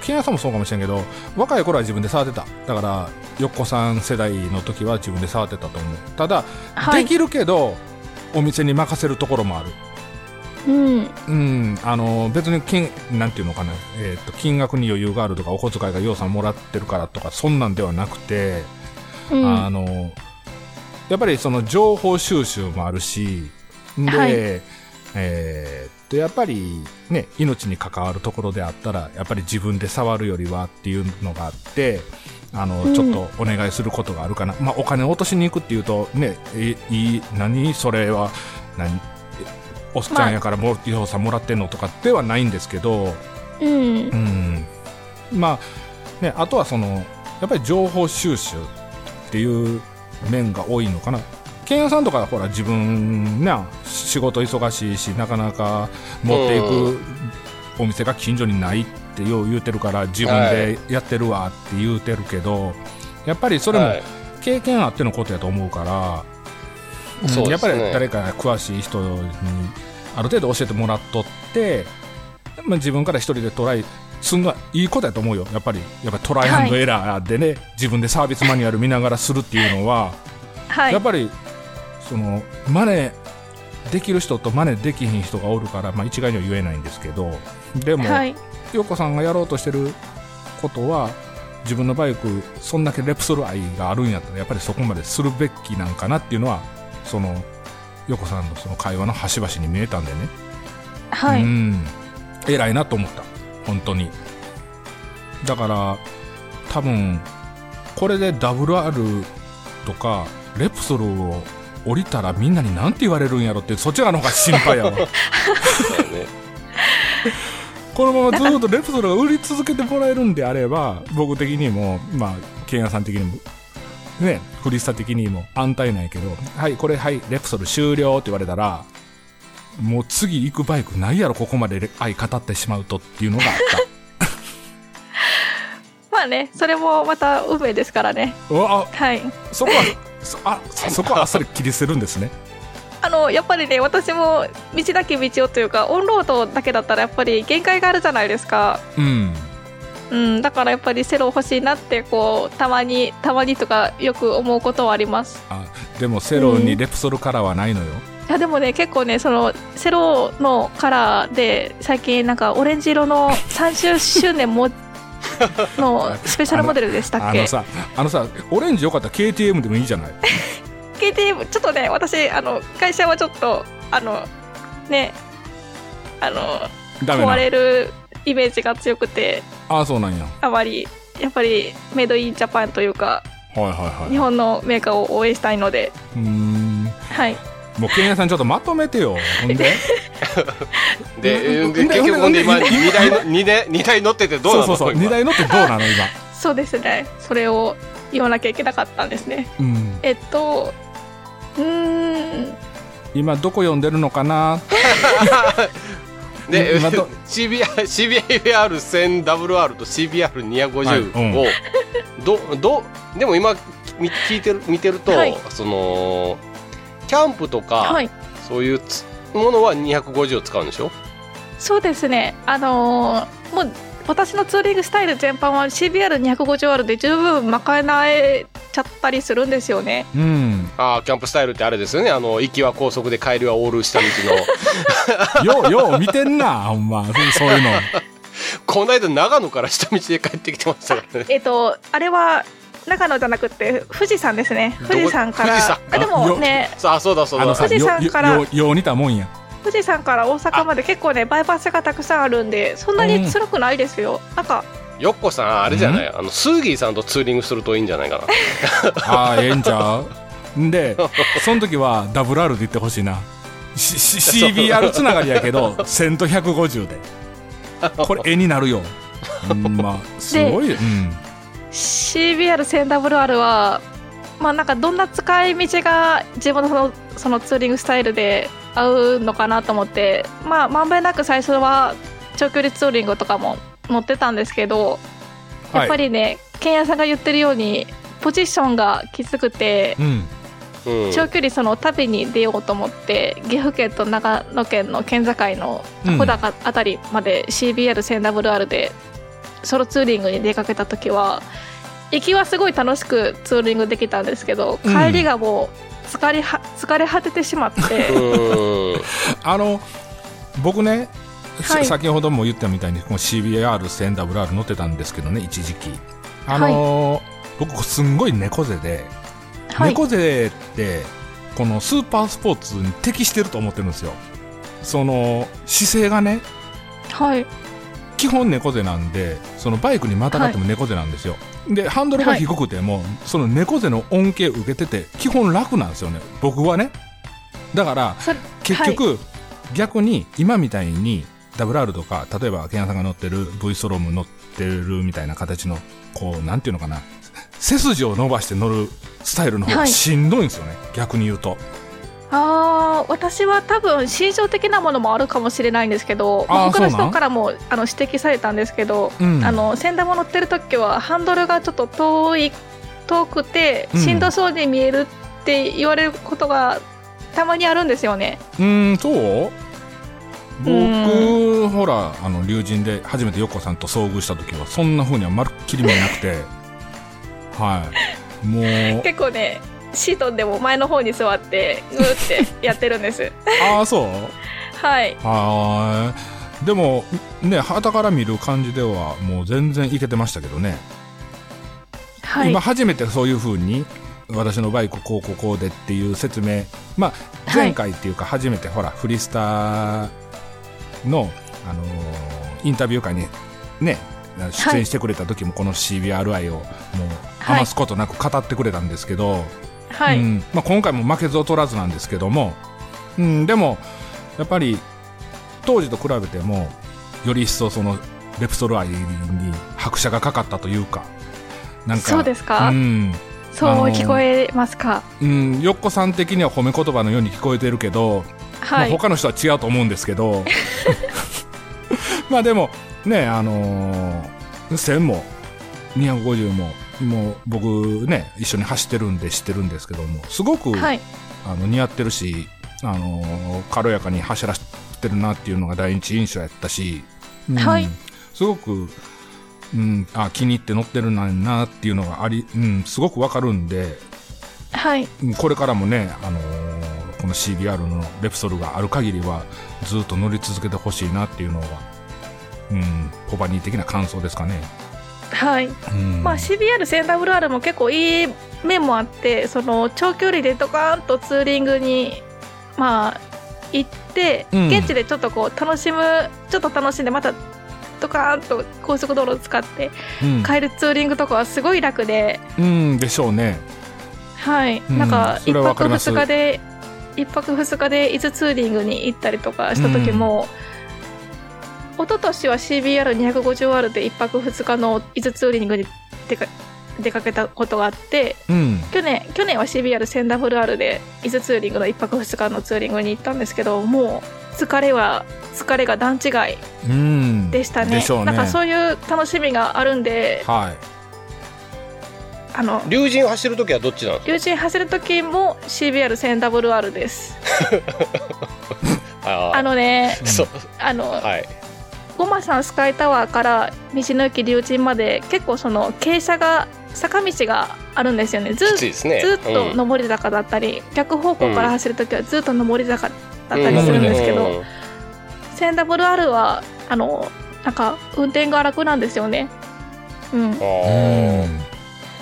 金谷さんもそうかもしれんけど若い頃は自分で触ってた。だからよっこさん世代の時は自分で触ってたと思う。ただ、はい。できるけどお店に任せるところもある。うん。うん。あの別に金なんていうのかな、えっと金額に余裕があるとかお小遣いがようさんもらってるからとかそんなんではなくて、うん。あのやっぱりその情報収集もあるしで、はい。えーっとやっぱりね命に関わるところであったらやっぱり自分で触るよりはっていうのがあってあの、うん。ちょっとお願いすることがあるかな、まあ、お金を落としに行くっていうとねえいい何？それは何？えおっちゃんやからも、ようさんもらってんのとかではないんですけど、うん。うん、まあねあとはそのやっぱり情報収集っていう面が多いのかな。ケンヤさんとかはほら自分ね仕事忙しいしなかなか持っていくお店が近所にないってよう言うてるから自分でやってるわって言うてるけど、やっぱりそれもはい。経験あってのことやと思うから、うんやっぱり誰か詳しい人にある程度教えてもらっとって、まあ、自分から一人でトライするのはいいことやと思うよ。やっぱりやっぱりトライアンドエラーでね、自分でサービスマニュアル見ながらするっていうのは、はい。やっぱりその真似できる人と真似できひん人がおるから、まあ、一概には言えないんですけどでも、はい。陽子さんがやろうとしてることは自分のバイクそんだけレプソル愛があるんやったらやっぱりそこまでするべきなんかなっていうのはその陽子さんのその会話の端々に見えたんでね、はい、うん。偉いなと思った本当に。だから多分これで WR とかレプソルを降りたらみんなに何て言われるんやろってそっちらの方が心配やわ。このままずっとレプソルが売り続けてもらえるんであれば僕的にもまあケンヤさん的にもねフリスタ的にも安泰なんやけどはいこれはいレプソル終了って言われたらもう次行くバイクないやろここまで愛語ってしまうとっていうのがあっ まあねそれもまた運命ですからね。はい。そこはそあそこはあっさり切り捨てるんですね。あのやっぱりね私も道だけ道をというかオンロードだけだったらやっぱり限界があるじゃないですか、うん。うん、だからやっぱりセロ欲しいなってこうたまにたまにとかよく思うことはあります。あでもセロにレプソルカラーはないのよ、いやでもね結構ねそのセロのカラーで最近なんかオレンジ色の30周年も のスペシャルモデルでしたっけ？あのさあのさオレンジよかったら KTM でもいいじゃない？KTM ちょっとね私あの会社はちょっとあのねあの壊れるイメージが強くてああそうなんや。あまりやっぱりメイドインジャパンというかはいはいはい。日本のメーカーを応援したいので。はいもうケンヤさんちょっとまとめてよ。ほんで？で結局ほんで今うん2台の二台二台乗っててどうなの？そうそうそう今。荷台乗ってどうなの今？そうですね。それを言わなきゃいけなかったんですね。うん。えっとうーん。今どこ読んでるのかな？で今ど CBR1000WR と CBR250 はい。うん。をどどでも今み聞いてる見てると、はい。そのキャンプとか、はい。そういうつものは250を使うんでしょ？そうですね。あのーもう私のツーリングスタイル全般は CBR250R で十分賄えちゃったりするんですよね。うん。あーキャンプスタイルってあれですよね。あの行きは高速で帰りはオール下道の。ようよう見てんなほんま。そうそういうの。この間長野から下道で帰ってきてましたからね。えっとあれは長野じゃなくて富士山ですね。富士山から。富士山あでもねさあそうだそうだ。富士山から。よよよう似たもんや。富士山から大阪まで結構ねバイパスがたくさんあるんでそんなに辛くないですよ、なんかよっこさんあれじゃない？あのスーギーさんとツーリングするといいんじゃないかな。ああええんちゃう？んでその時は WR で言ってほしいな。しし CBR つながりやけど1000と150で。これ絵になるよ。うんまあすごい、うん、CBR1000WR はまあなんかどんな使い道が自分のそのそのツーリングスタイルで合うのかなと思ってまあまんべんなく最初は長距離ツーリングとかも乗ってたんですけどやっぱりね、ケンヤさんが言ってるようにポジションがきつくてうん。うん。長距離その旅に出ようと思って岐阜県と長野県の県境の小高あたりまで CBR1000WR でソロツーリングに出かけた時は行きはすごい楽しくツーリングできたんですけどうん帰りがもう疲れは疲れ果ててしまって、うん。あの僕ね、さはい。先ほども言ったみたいにこの CBR1000WR 乗ってたんですけどね一時期。あのー僕すんごい猫背で、はい。猫背ってこのスーパースポーツに適してると思ってるんですよ。その姿勢がね。はい基本猫背なんでそのバイクにまたがっても猫背なんですよ、でハンドルが低くても、その猫背の恩恵を受けてて基本楽なんですよね。僕はね。だから結局、逆に今みたいに WR とか例えばケンヤさんが乗ってる V ストローム乗ってるみたいな形のこうなんていうのかな。背筋を伸ばして乗るスタイルの方がはい。しんどいんですよね、逆に言うとあー私は多分心象的なものもあるかもしれないんですけどまあ他の人からもあの指摘されたんですけど、うん。あの先玉乗ってる時はハンドルがちょっと遠い遠くてうん。しんどそうに見えるって言われることがたまにあるんですよね。うーんそう？僕、うほらあの龍神で初めて横さんと遭遇した時はそんな風にはまるっきり見えなくて。はい。もう。結構ねシートでも前の方に座ってグーってやってるんです。ああそう？はい。はーいでもね旗から見る感じではもう全然いけてましたけどね、はい今。初めてそういう風に私のバイクこうこうこうでっていう説明まあはい前回っていうか初めてほらフリースターの、あのーインタビュー会にね出演してくれた時もこの CBRI をもうはい余すことなく語ってくれたんですけど、はい。うんまあ、今回も負けず劣らずなんですけども、うん、でもやっぱり当時と比べてもより一層そのレプソル愛に拍車がかかったというかなんかそうですか？うんそうあのー聞こえますか？うん、よっこさん的には褒め言葉のように聞こえてるけど、まあ、はい。他の人は違うと思うんですけど まあでもねあのー1000も250ももう僕ね一緒に走ってるんで知ってるんですけどもすごく、はい。あの似合ってるしあのー軽やかに走らせてるなっていうのが第一印象やったし、うんはいすごく、うん、あ気に入って乗ってるなんなっていうのがあり、うん、すごくわかるんで、はいうんこれからもね、あのーこの CBR のレプソルがある限りはずっと乗り続けてほしいなっていうのが、うん、ポバニー的な感想ですかね。はい。うん。まあ、CBR1000WR も結構いい面もあってその長距離でドカーンとツーリングにまあ行って、うん。現地でちょっとこう楽しむちょっと楽しんでまたドカーンと高速道路を使ってうん。帰るツーリングとかはすごい楽で、うん、でしょうね。はい、うんなんかそれ1泊はわかります。2日で一泊2日で伊豆ツーリングに行ったりとかした時も、一昨年は CBR250R で一泊2日の伊豆ツーリングに出か出かけたことがあってうん。去年去年は CBR1000WR で伊豆ツーリングの一泊2日のツーリングに行ったんですけどもう疲れは疲れが段違いうん。でしたねうね。なんかそういう楽しみがあるんではい。あの龍神走るときはどっちなんです友人走る時も CBR1000WR ですか ああのねそうあの、はいゴマさんスカイタワーから道の駅龍神まで結構その傾斜が坂道があるんですよね。ずっきついですね。ずっとうん。上り坂だったり、逆方向から走るときはずっと上り坂だったりするんですけど、うん。1000WR はあのなんか運転が楽なんですよね。うん、あうーん。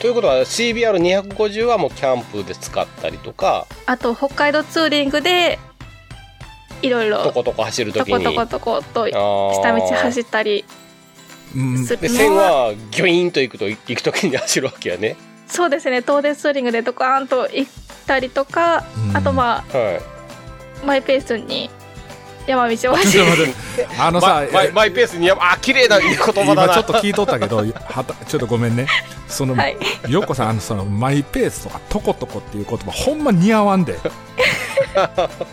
ということは CBR250 はもうキャンプで使ったりとか。あと北海道ツーリングでいろいろとことこ走るとときにことことこと下下道走ったりうん。すでるのは線はギョイーンと行くと行くときに走るわけやね。そうですね。東電ツーリングでドカーンと行ったりとか、うん。あとまはい。あマイペースに山道をちょっ走ると待って。あのさマ、マイマイペースにやあ綺麗な言葉だ今なちょっと聞いとったけど はたちょっとごめんね。その、はい。よっこさんあのそのマイペースとかトコトコっていう言葉ほんま似合わんで。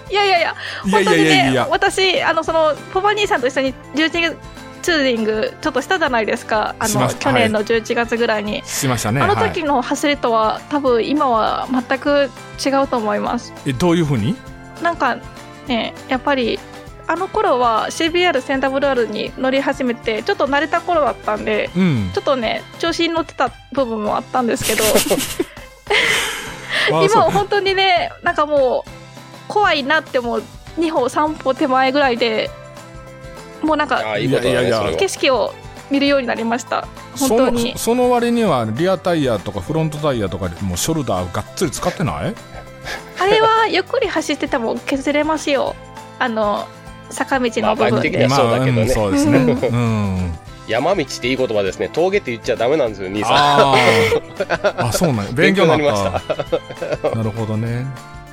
いやいやいやいやいやいやいねや私あのそのポバ兄さんと一緒に11ツーリングちょっとしたじゃないですか。あしまし去年の11月ぐらいに、しましたね。あのはい。時の走りとは、多分今は全く違うと思います。えどういうふうに？なんかねやっぱりあの頃は CBR1000WR に乗り始めてちょっと慣れた頃だったんでうん。ちょっとね調子に乗ってた部分もあったんですけど。今は本当にねなんかもう怖いなってもう2歩3歩手前ぐらいでもうなんかあいいことだいやいやいや。ね景色を見るようになりました。本当に。そのその割にはリアタイヤとかフロントタイヤとかでもうショルダーがっつり使ってない？あれはゆっくり走ってても削れますよ。あの坂道の部分で、まあそうだけどね。まあうんそうですね。うん。うん山道っていい言葉ですね。峠って言っちゃダメなんですよ兄さん。あそうなんや。勉強にな勉強にっなりた。なるほどね。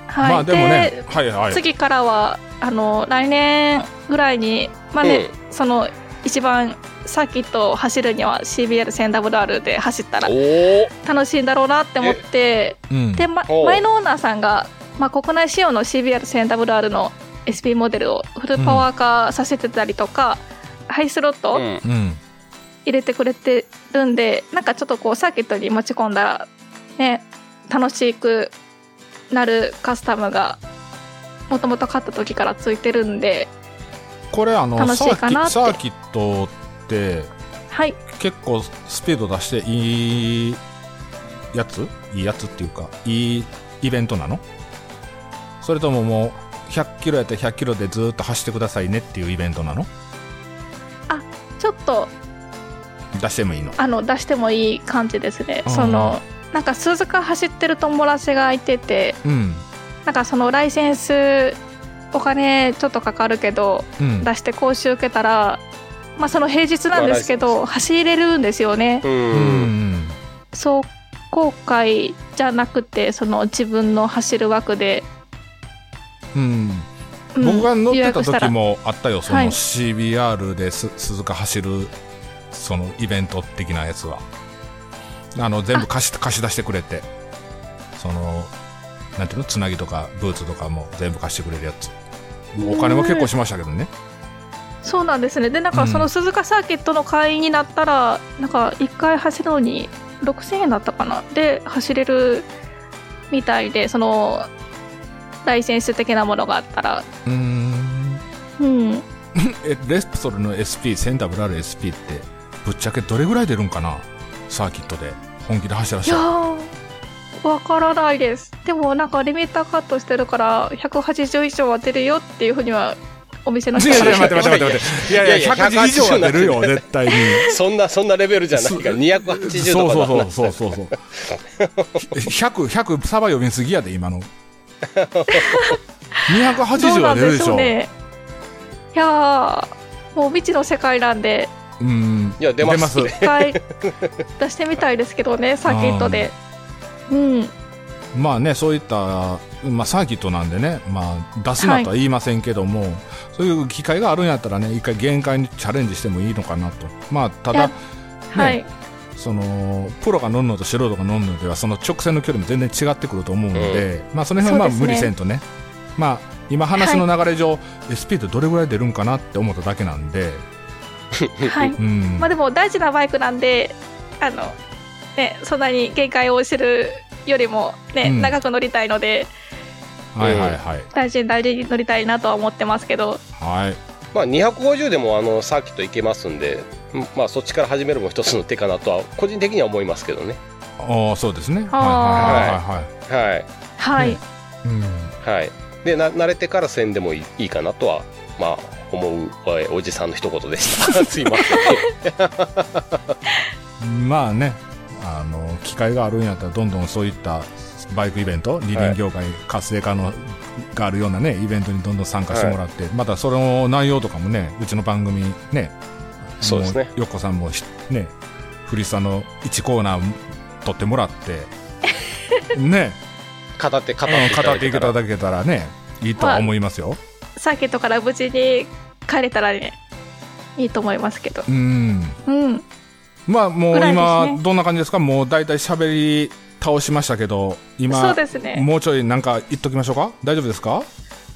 はい、まあでもねではいはい。次からはあの来年ぐらいにまあね、その一番サーキットを走るには CBR1000WR で走ったら楽しいんだろうなって思ってうん。で、ま、前のオーナーさんが、まあ、国内仕様の CBR1000WR の SP モデルをフルパワー化させてたりとか、ハイスロットうん。うん入れてくれてるんで、なんかちょっとこうサーキットに持ち込んだらね楽しくなるカスタムがもともと買った時からついてるんでこれあの楽しいかなって。サーキサーキットってはい。結構スピード出していいやつ？いいやつっていうかいいイベントなの？それとももう100キロやったら100キロでずっと走ってくださいねっていうイベントなの？ちょっと。出してもいいの？あの出してもいい感じですね。そのなんか鈴鹿走ってる友達がいててうん。なんかそのライセンスお金ちょっとかかるけどうん。出して講習受けたらまあその平日なんですけど走れるんですよね。ううんん。そう後悔じゃなくてその自分の走る枠で、うん。うん。僕が乗ってた時もあったよそのはい。CBR です鈴鹿走るそのイベント的なやつは。あの全部貸し貸し出してくれて。そのなんていうの？つなぎとかブーツとかも全部貸してくれるやつ。お金も結構しましたけどね。そうなんですね。でなんかその鈴鹿サーキットの会員になったら、なんか1回走るのに6000円だったかな？で走れるみたいでそのライセンス的なものがあったら。うーん。うん。えレプソルの SP1000WRSP ってぶっちゃけどれぐらい出るんかな？サーキットで。本気で走らせたらーわからないです。でもなんかリミッターカットしてるから180以上は出るよっていうふうにはお店の人いやいや待って待って待って待って。いやいやいやいや100以上は出るよ絶対に。そんなそんなレベルじゃないから280とかそうだそうそうそうそう。100、100サバ読みすぎやで、今の。280どうなんでは出るでしょ。うね。いやーもう未知の世界なんで。うん。いや出ます。一回出してみたいですけどね サーキットで。うん。まあね、そういった、まあサーキットなんでね、まあ出すなとは言いませんけども、そういう機会があるんやったらね、一回限界にチャレンジしてもいいのかなと。まあ、ただいや、はい、そのプロが乗るのと素人が乗るのではその直線の距離も全然違ってくると思うので、まあその辺はまあ無理せんとね。まあ今話の流れ上、SP ってどれぐらい出るんかなって思っただけなんで、はい。うん。まあでも大事なバイクなんであのねそんなに限界を知るよりもね、うん。長く乗りたいのではいはいはい。大事に大事に乗りたいなとは思ってますけど。はい。まあ250でもあのサーキット行けますんでうんまあそっちから始めるのも一つの手かなとは個人的には思いますけどね。ああそうですね。はいあはいはいはい。はい。はい、ねうん。はい。でな慣れてから1000でもいいいいかなとはまあ思うえおじさんの一言でした。すいません。まあねあの機会があるんやったらどんどんそういったバイクイベント二輪業界活性化の、があるようなねイベントにどんどん参加してもらって、またその内容とかもねうちの番組ねそうですね。もよっこさんもしねフリスタの1コーナー取ってもらって ね。語って語っていた語っていだけただけたらねいいとは思いますよ、サーキットから無事に帰れたらねいいと思いますけど。うん。うん。まあもう今、ね。どんな感じですか？もう大体喋り倒しましたけど今そうですね。もうちょいなんか言っときましょうか？大丈夫ですか？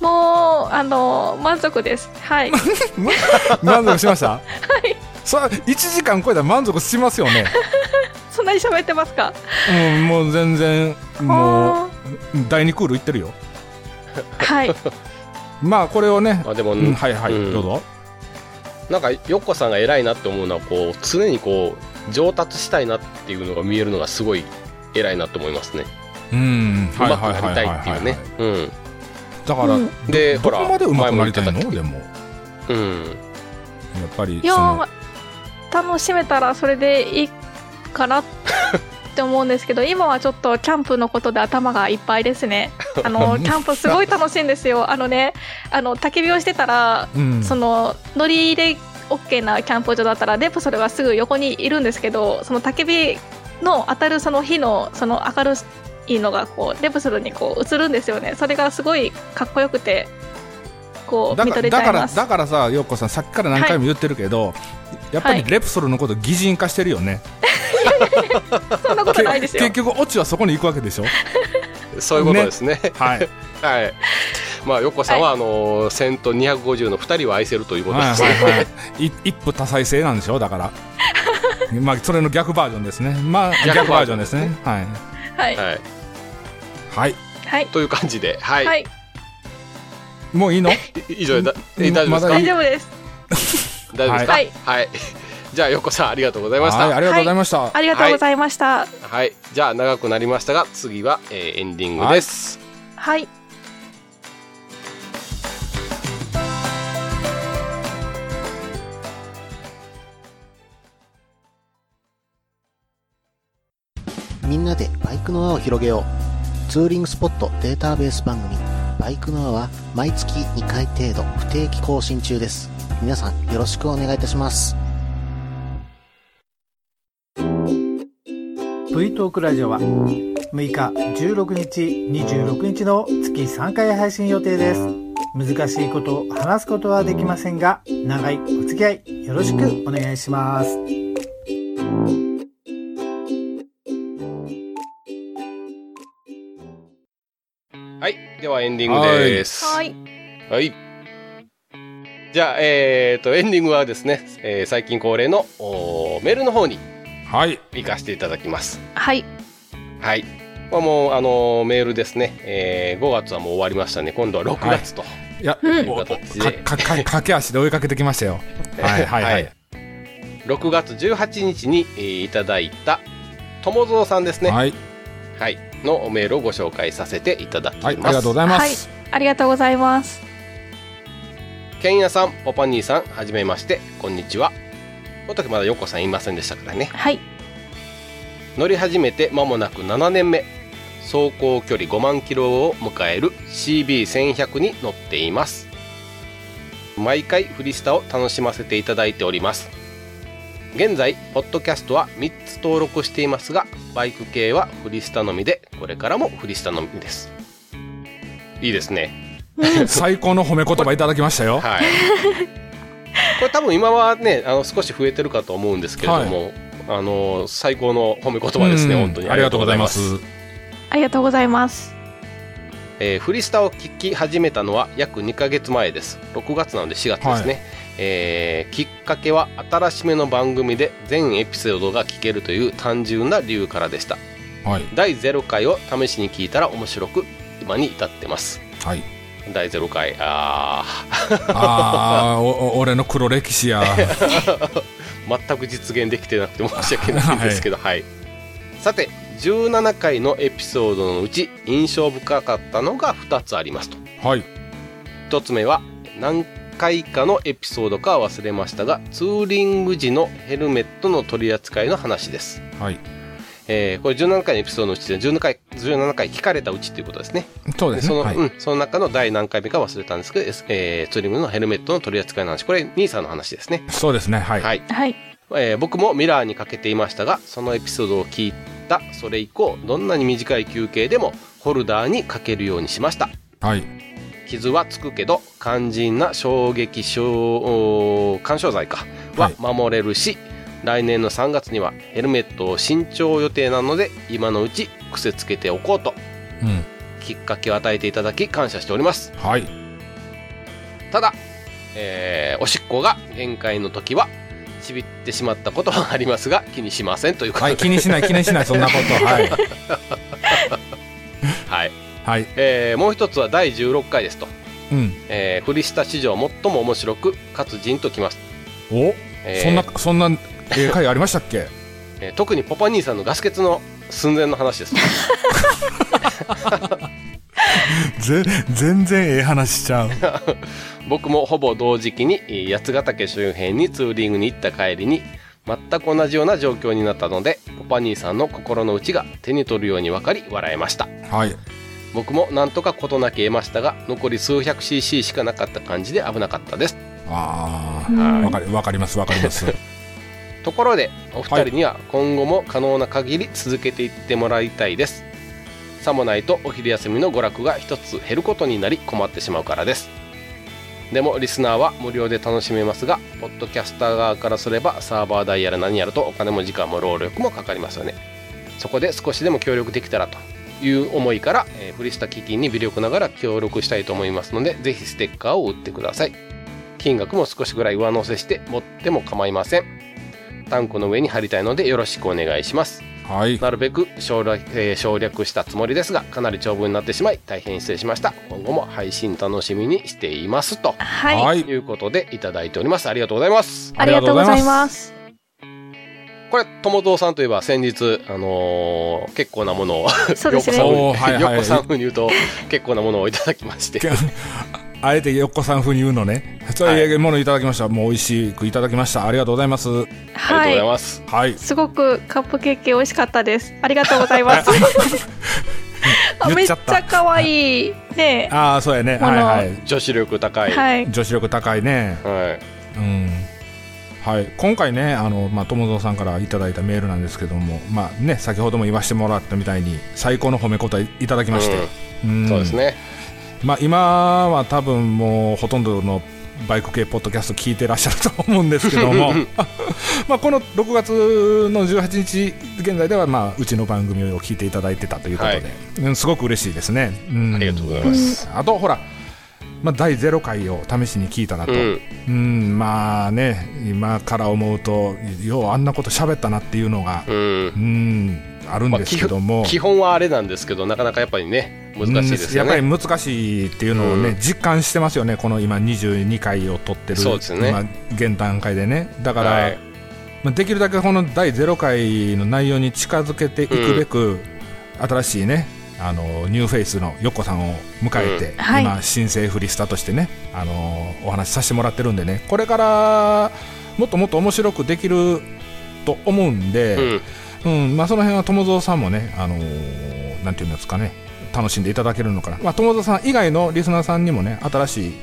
もうあの満足です。はい。満足しました？はい。それ1時間超えたら満足しますよね、そんなに喋ってますか？うん、もう全然もあう第2クールいってるよ。ーはい。まあこれをね、まあでも、うん、はいはい、うん。どうぞ。なんかよっこさんが偉いなって思うのはこう常にこう上達したいなっていうのが見えるのがすごい偉いなと思いますね。うんうまくなりたいっていうね。うん。だから、うん。でほらどこまで上手くなりたい前も言ってた。のでも。うん。やっぱりいやそのー楽しめたらそれでいいかなって思うんですけど 今はちょっとキャンプのことで頭がいっぱいですね。あのキャンプすごい楽しいんですよ。あのねあの焚き火をしてたら、うん。その乗りで OK なキャンプ場だったらレプソルがすぐ横にいるんですけどその焚き火の当たるその火のその明るいのがこうレプソルにこう映るんですよね。それがすごいかっこよくてこうだ見とれちからだからゃいます。だからさよっこさんさっきから何回も言ってるけど、やっぱりはい。レプソルのこと擬人化してるよね、そんなことないですよ。結局オチはそこに行くわけでしょ。そういうことですね。はい。はい。まあよっこさんは、あの1000と250の2人を愛せるということはいですね。はいはいい。一夫多妻制なんでしょだから。まあそれの逆バージョンですね。まあ逆逆バージョンですすね。ははい。いはい。はい。はい。という感じで、はい。はい。もういいの？い以上で大丈夫です大丈夫です。大丈夫ですか？はい。はい。じゃあよっこさんありがとうございました。はいありがとうございました、ありがとうございました。はい。じゃあ長くなりましたが次は、えーエンディングです。はいみんなでバイクの輪を広げよう。ツーリングスポットデータベース番組、バイクの輪は毎月2回程度不定期更新中です。皆さんよろしくお願いいたします。V トークラジオは6日16日26日の月3回配信予定です難しいことを話すことはできませんが長いお付き合いよろしくお願いしますではエンディングです。はい。はい。じゃあ、えー、と、エンディングはですね、えー最近恒例のメールの方にはい。行かせていただきます。はい。はい。これもうあのメールですね、えー5月はもう終わりましたね。今度は6月と、いや、うん。かかか駆け足で追いかけてきましたよ。はいはいはい、6月18日に、えーいただいた友蔵さんですね、はいはい、のメールをご紹介させていただきます、はい、ありがとうございます、ありがとうございます。ケンヤさんポパニーさんはじめまして。こんにちは。この時まだヨコさんいませんでしたからね。はい。乗り始めて間もなく7年目。走行距離5万キロを迎える CB1100 に乗っています。毎回フリスタを楽しませていただいております現在ポッドキャストは3つ登録していますがバイク系はフリスタのみでこれからもフリスタのみです。いいですね。最高の褒め言葉いただきましたよ。はい。これ多分今はねあの少し増えてるかと思うんですけれども、あの最高の褒め言葉ですねうん。本当に。ありがとうございます。ありがとうございます。えーフリスタを聞き始めたのは約2ヶ月前です。6月なので4月ですね、えーきっかけは新しめの番組で全エピソードが聞けるという単純な理由からでした。はい。第0回を試しに聞いたら面白く今に至ってます。はい。第0回ああ俺の黒歴史や。ー 全く実現できてなくて申し訳ないんですけど はい、さて17回のエピソードのうち印象深かったのが2つありますと。はい。一つ目は何回かのエピソードかは忘れましたがツーリング時のヘルメットの取り扱いの話です、はい。えーこれ17回のエピソードのうちで17回 ,17 回聞かれたうちということですね。そうですね。はいそのうん、その中の第何回目か忘れたんですけど、えーツーリングのヘルメットの取り扱いの話。これ兄さんの話ですね。そうですね。はい、はい、はい。えー僕もミラーにかけていましたがそのエピソードを聞いたそれ以降どんなに短い休憩でもホルダーにかけるようにしました。はい傷はつくけど肝心な衝撃症干渉剤かは守れるし、来年の3月にはヘルメットを新調予定なので今のうち癖つけておこうと。うん。きっかけを与えていただき感謝しております。はい。ただ、えーおしっこが限界の時はちびってしまったことはありますが気にしませんということで、はい気にしない気にしないそんなこと。はい。はいはい。えーもう一つは第16回ですと、うん。えーフリスタ史上最も面白くかつじんときます、お、えー。そんなそんなええ回ありましたっけ？えー特にポパ兄さんのガス欠の寸前の話です。ぜ全然ええ話しちゃう。僕もほぼ同時期にえー八ヶ岳周辺にツーリングに行った帰りに全く同じような状況になったのでポパ兄さんの心の内が手に取るように分かり笑えました。はい僕もなんとか事なき得ましたが残り数百 cc しかなかった感じで危なかったです。あうん。あわかりわかりますわかります。ところでお二人には今後も可能な限り続けていってもらいたいです。さもないとお昼休みの娯楽が一つ減ることになり困ってしまうからです。でもリスナーは無料で楽しめますがポッドキャスター側からすればサーバー代やら何やらとお金も時間も労力もかかりますよね。そこで少しでも協力できたらという思いから、えーフリスタ基金に微力ながら協力したいと思いますのでぜひステッカーを売ってください。金額も少しぐらい上乗せして持っても構いません。タンクの上に貼りたいのでよろしくお願いします。はい。なるべく省略,、えー省略したつもりですがかなり長文になってしまい大変失礼しました。今後も配信楽しみにしていますと。はい。はい。いうことでいただいております。ありがとうございます。ありがとうございます。これ友蔵さんといえば先日あのー結構なものをそうですね。よおーはいはい。こさん風に言うと結構なものをいただきまして。あえてよっこさん風に言うのね。そういうものいただきました、もう美味しくいただきました。ありがとうございます。ありがとうごはい。ざいます、はい。すごくカップケーキ美味しかったです。ありがとうございます。あめっちゃ可愛いね。ああそうやね。はいはい。女子力高い。はい。女子力高いね。はい。うんはい、今回ねあの、まあ、友蔵さんからいただいたメールなんですけども、まあね、先ほども言わせてもらったみたいに最高の褒め言葉いただきまして、うん。そうですね。まあ、今は多分もうほとんどのバイク系ポッドキャスト聞いてらっしゃると思うんですけども まあこの6月の18日現在では、まあ、うちの番組を聞いていただいてたということで、はい。うんすごく嬉しいですね、うん。ありがとうございます、あとほら、まあ、第0回を試しに聞いたなと、うん。うん、まあね、今から思うと、ようあんなこと喋ったなっていうのが、うん。うん、あるんですけども、基本はあれなんですけどなかなかやっぱりね難しいですよね、やっぱり難しいっていうのをね、うん。実感してますよねこの今22回を取ってるそうですよね。今現段階でね。だから、はい。まあ、できるだけこの第0回の内容に近づけていくべく、新しいねあのニューフェイスのヨッコさんを迎えて、ん。はい。今新生フリスタとしてねあのお話しさせてもらってるんでねこれからもっともっと面白くできると思うんで、うん。うんまあ、その辺は友蔵さんもね、あのーなんていうんですかね楽しんでいただけるのかな、まあ、友蔵さん以外のリスナーさんにもね新しい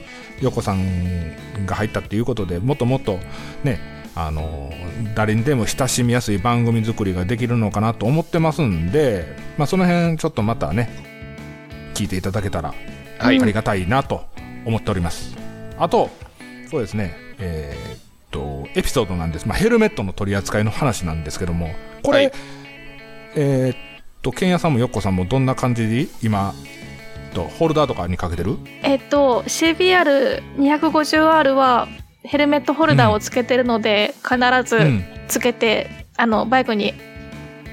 横さんが入ったっていうことでもっともっとねあのー誰にでも親しみやすい番組作りができるのかなと思ってますんで、まあ、その辺ちょっとまたね聞いていただけたらはいありがたいなと思っております。あと、そうですね、えーっと、エピソードなんです。まあ、ヘルメットの取り扱いの話なんですけども、これ、はいえーっと、ケンヤさんもヨッコさんもどんな感じで今、とホルダーとかにかけてる？えっと CBR250R はヘルメットホルダーをつけてるので、必ずうん。つけて、あのバイクに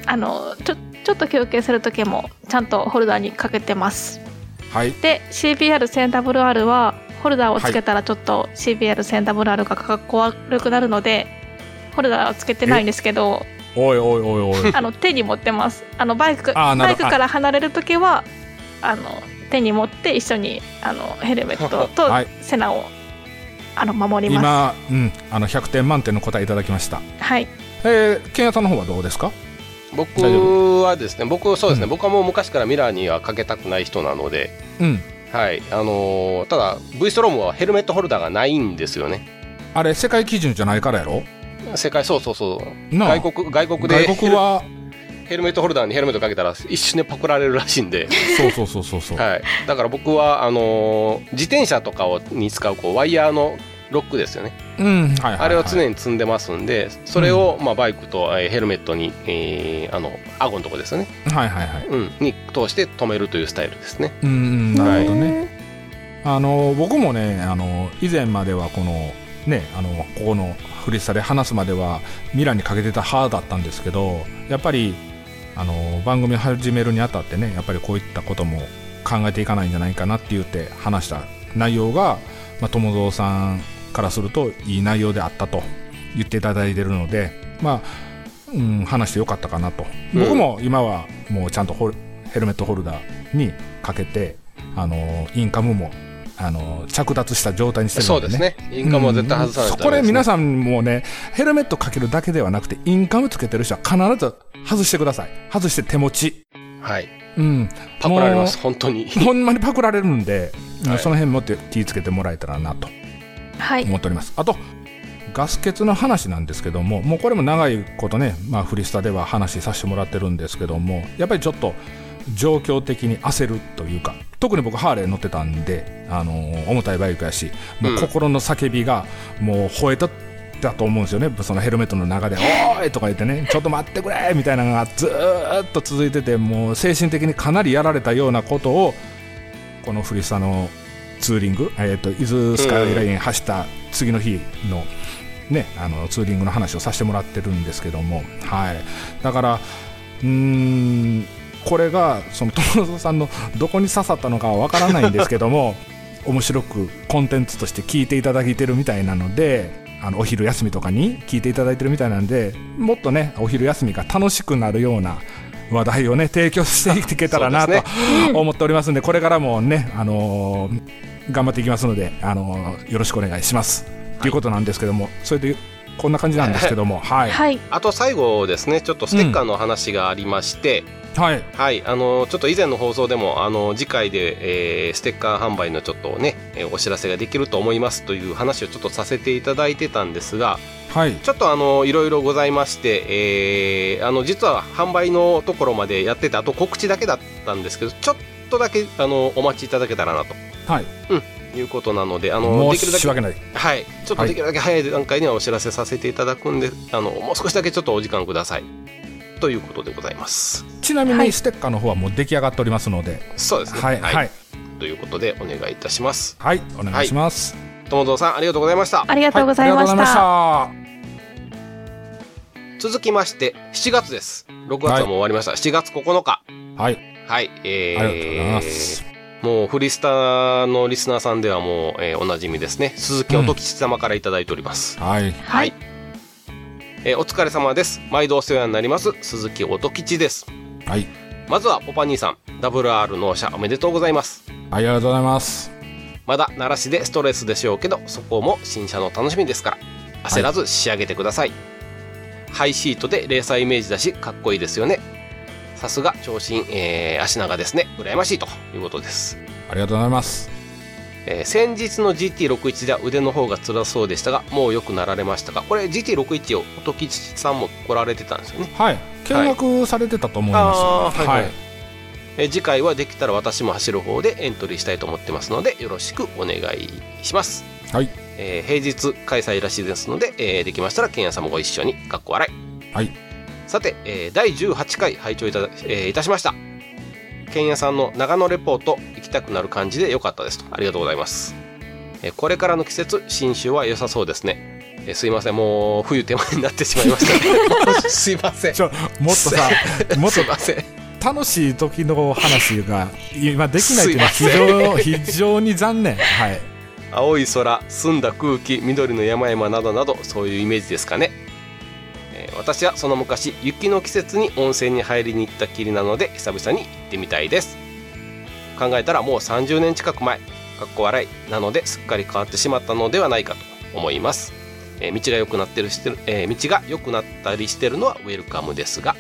あのちょちょっと休憩する時もちゃんとホルダーにかけてます。はい。で CBR1000WR はホルダーをつけたらちょっと CBR1000WR がかっこ悪くなるので、ホルダーをつけてないんですけどおいおいおいおい。あの手に持ってます。あのバイクバイクから離れる時はあの手に持って一緒にあのヘルメットとはい。背中をあの守りま今、うん、あの100点満点の答えいただきました。すはい。えー、ケンヤさんの方はどうですか？僕はですね僕そうですね、うん。僕はもう昔からミラーにはかけたくない人なので。うん。はい。あのーただ V ストロームはヘルメットホルダーがないんですよね。あれ、世界基準じゃないからやろ？世界そうそうそう。外国外国で。外国は、ヘルメットホルダーにヘルメットかけたら一瞬でパクられるらしいんで、そうそうそうそうそう。はい、だから僕はあのー自転車とかをに使うこうワイヤーのロックですよね、うん、はいはい、はい。あれを常に積んでますんでそれを、まあ、バイクと、えーヘルメットに、えーあの顎のとこですよね、はいはいはい。うん、に通して止めるというスタイルですね。うんうん、なるほどね。あの僕もねあの以前まではこのねあのここのフリスタで話すまではミラーにかけてた派だったんですけどやっぱりあの番組を始めるにあたってねやっぱりこういったことも考えていかないんじゃないかなって言って話した内容が、まあ、友蔵さんからするといい内容であったと言っていただいてるのでまあ、うん、話してよかったかなと。うん。僕も今はもうちゃんとヘルメットホルダーにかけてあのインカムもあの着脱した状態にしてるそうのでね。ですね。インカムは絶対外さないとうん。そこで皆んさんもねヘルメットかけるだけではなくてインカムつけてる人は必ず外してください。外して手持ち。はい。うん。パクられます本当に。ほんまにパクられるんで、はい。その辺もって気をつけてもらえたらなとはい。思っております。あとガス欠の話なんですけどももうこれも長いことね、まあ、フリスタでは話させてもらってるんですけどもやっぱりちょっと状況的に焦るというか特に僕ハーレー乗ってたんで、あのー重たいバイクやしもううん。心の叫びがもう吠えただと思うんですよねそのヘルメットの中で「おーい!」とか言ってね「ちょっと待ってくれ!」みたいなのがずーっと続いててもう精神的にかなりやられたようなことをこのフリスタのツーリング、えー、と伊豆スカイライン走った次の日の,、ね、あのツーリングの話をさせてもらってるんですけども、はい、だからうーんこれがその友蔵さんのどこに刺さったのかはわからないんですけども面白くコンテンツとして聞いていただいてるみたいなのであのお昼休みとかに聞いていただいてるみたいなんでもっとねお昼休みが楽しくなるような話題をね提供していけたらなそうでと 思っておりますんでこれからもね、あのー頑張っていきますので、あのーよろしくお願いします、ということなんですけどもそれでこんな感じなんですけどもはい。はい。あと最後ですねちょっとステッカーの話がありまして、はい。はい、あのちょっと以前の放送でもあの次回で、えーステッカー販売のちょっとね、えーお知らせができると思いますという話をちょっとさせていただいてたんですがはい。ちょっとあのいろいろございまして、えーあの実は販売のところまでやっててあと告知だけだったんですけどちょっとだけあのお待ちいただけたらなと。はい。いうことなのであのできるだけ申し訳ないはい、ちょっとできるだけ早い段階にはお知らせさせていただくんで、あのもう少しだけちょっとお時間くださいということでございます。ちなみはいにステッカーの方はもう出来上がっておりますのでそうですね。はいはいということでお願いいたします。はいお願いします、友蔵さんありがとうございました。ありがとうございましたた続きまして、7月です。6月はもう終わりました。7月9日。はい。はい。えー、ありがとうございます。もうフリスタのリスナーさんではもう、えーおなじみですね。鈴木音吉様からいただいております。はい。はい。えーお疲れ様です。毎度お世話になります。鈴木音吉です。はい。まずはポパ兄さん、WR 納車おめでとうございます。ありがとうございます。まだ鳴らしでストレスでしょうけど、そこも新車の楽しみですから、焦らず仕上げてください。ハイシートでレーサーイメージだし、かっこいいですよね。さすが長身、えー足長ですね。羨ましいということです。ありがとうございます。えー先日の GT61 では腕の方が辛そうでしたが、もう良くなられましたか？これ GT61 を音吉さんも来られてたんですよね。はい。見学されてたと思います。はいはいはい。えー次回はできたら私も走る方でエントリーしたいと思ってますので、よろしくお願いします。はい。えー平日開催らしいですので、えーできましたらケンヤさんもご一緒にかっこ笑いはい。さて、えー第18回拝聴いた,、えーいたしましたケンヤさんの長野レポート行きたくなる感じで良かったですと。ありがとうございます、えーこれからの季節新酒は良さそうですね、えーすいません。もう冬手前になってしまいました。ね すいません。ちょ、もっとさ、もっすとせん。楽しい時の話が今できないっていうのは非常 非常に残念。はい。青い空澄んだ空気緑の山々などなどそういうイメージですかね、えー私はその昔雪の季節に温泉に入りに行ったきりなので久々に行ってみたいです。考えたらもう30年近く前かっこ笑いなのですっかり変わってしまったのではないかと思います、えー道が良くなってるしてる、えー道が良くなったりしてるのはウェルカムですが。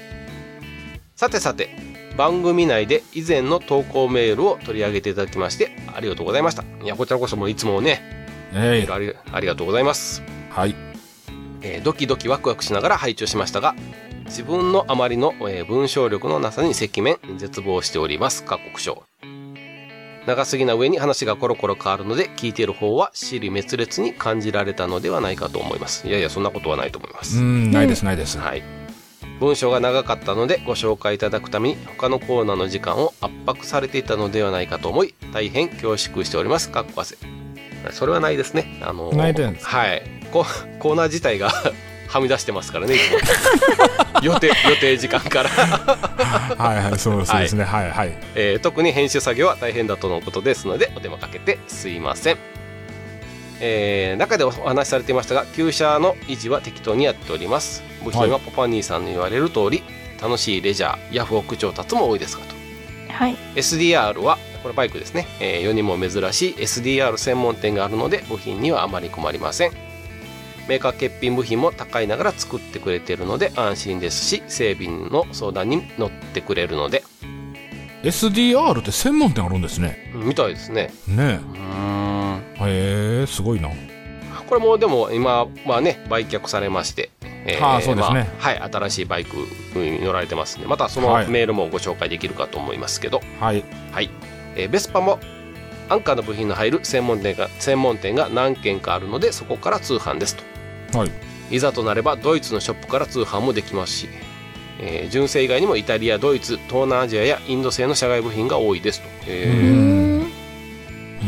さてさて番組内で以前の投稿メールを取り上げていただきましてありがとうございました。いやこちらこそもういつもねえールありありがとうございます、はい。えードキドキワクワクしながら拝聴しましたが自分のあまりの、えー文章力のなさに赤面絶望しております。各国章長すぎな上に話がコロコロ変わるので聞いている方は尻滅裂に感じられたのではないかと思います。いやいやそんなことはないと思います、うん、ないです、ないです。はい。文章が長かったのでご紹介いただくために他のコーナーの時間を圧迫されていたのではないかと思い大変恐縮しております。かっこ汗それはないですね。あのないです。はいココーナー自体が はみ出してますからね予定予定時間から、はいはい、そうそうですね。はい。はい。えー特に編集作業は大変だとのことですのでお手間かけてすいません。えー中でお話しされていましたが旧車の維持は適当にやっております。部品はポパニーさんの言われる通り、楽しいレジャーヤフオク調達も多いですがと。はい。SDR はこれバイクですね、えー世にも珍しい SDR 専門店があるので部品にはあまり困りませんメーカー欠品部品も高いながら作ってくれているので安心ですし整備の相談に乗ってくれるので SDR って専門店あるんですね。みたいですねねうーんえ。へえ、すごいな。これもでも今まあね売却されまして、えはあそうですねまあはい新しいバイクに乗られてますんでまたそのはいメールもご紹介できるかと思いますけど、はい。はい、えーベスパもアンカーの部品の入る専門店が専門店が何軒かあるのでそこから通販ですとはい。いざとなればドイツのショップから通販もできますし、えー純正以外にもイタリアドイツ東南アジアやインド製の車外部品が多いですと、えうーん。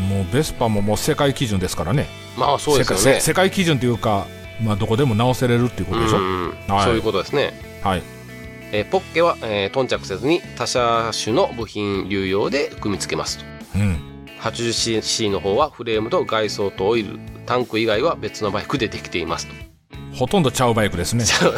もうベスパももう世界基準ですからね。まあそうですよ世界ね世界基準というか、まあどこでも直せれるっていうことでしょ？うんはいそういうことですねはい。えーポッケは、えー頓着せずに他車種の部品流用で組み付けますとうん。80cc の方はフレームと外装とオイルタンク以外は別のバイクでできていますと。ほとんどちゃうバイクですね。ですね。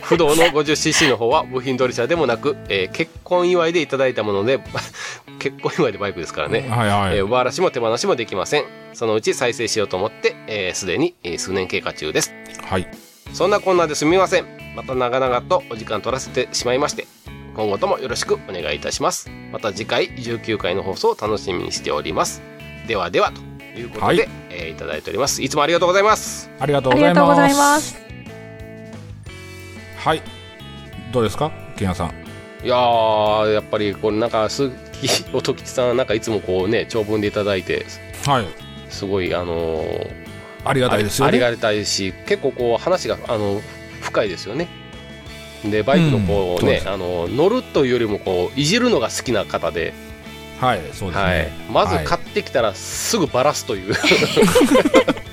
不動の 50cc の方は部品取り車でもなく、えー結婚祝いでいただいたもので 結婚祝いでバイクですからね、はいはい。えー上荒らしも手放しもできません。そのうち再生しようと思ってえーすで、に、えー数年経過中です。はい。そんなこんなですみません。また長々とお時間取らせてしまいまして今後ともよろしくお願いいたします。また次回19回の放送を楽しみにしております。ではではということで、はいえーいただいておりますいつもありがとうございますありがとうございます。はい。どうですか？ケンヤさん。いやーやっぱりこれなんか鈴木音吉さんなんかいつもこうね長文でいただいてはい。すごいあのーありがたいですよね。ありありがたいし結構こう話があの深いですよねでバイクのこうね、うんそうあの乗るというよりもこういじるのが好きな方で、はい、そうですはい。ね。、まずはい。買ってきたらすぐバラすという、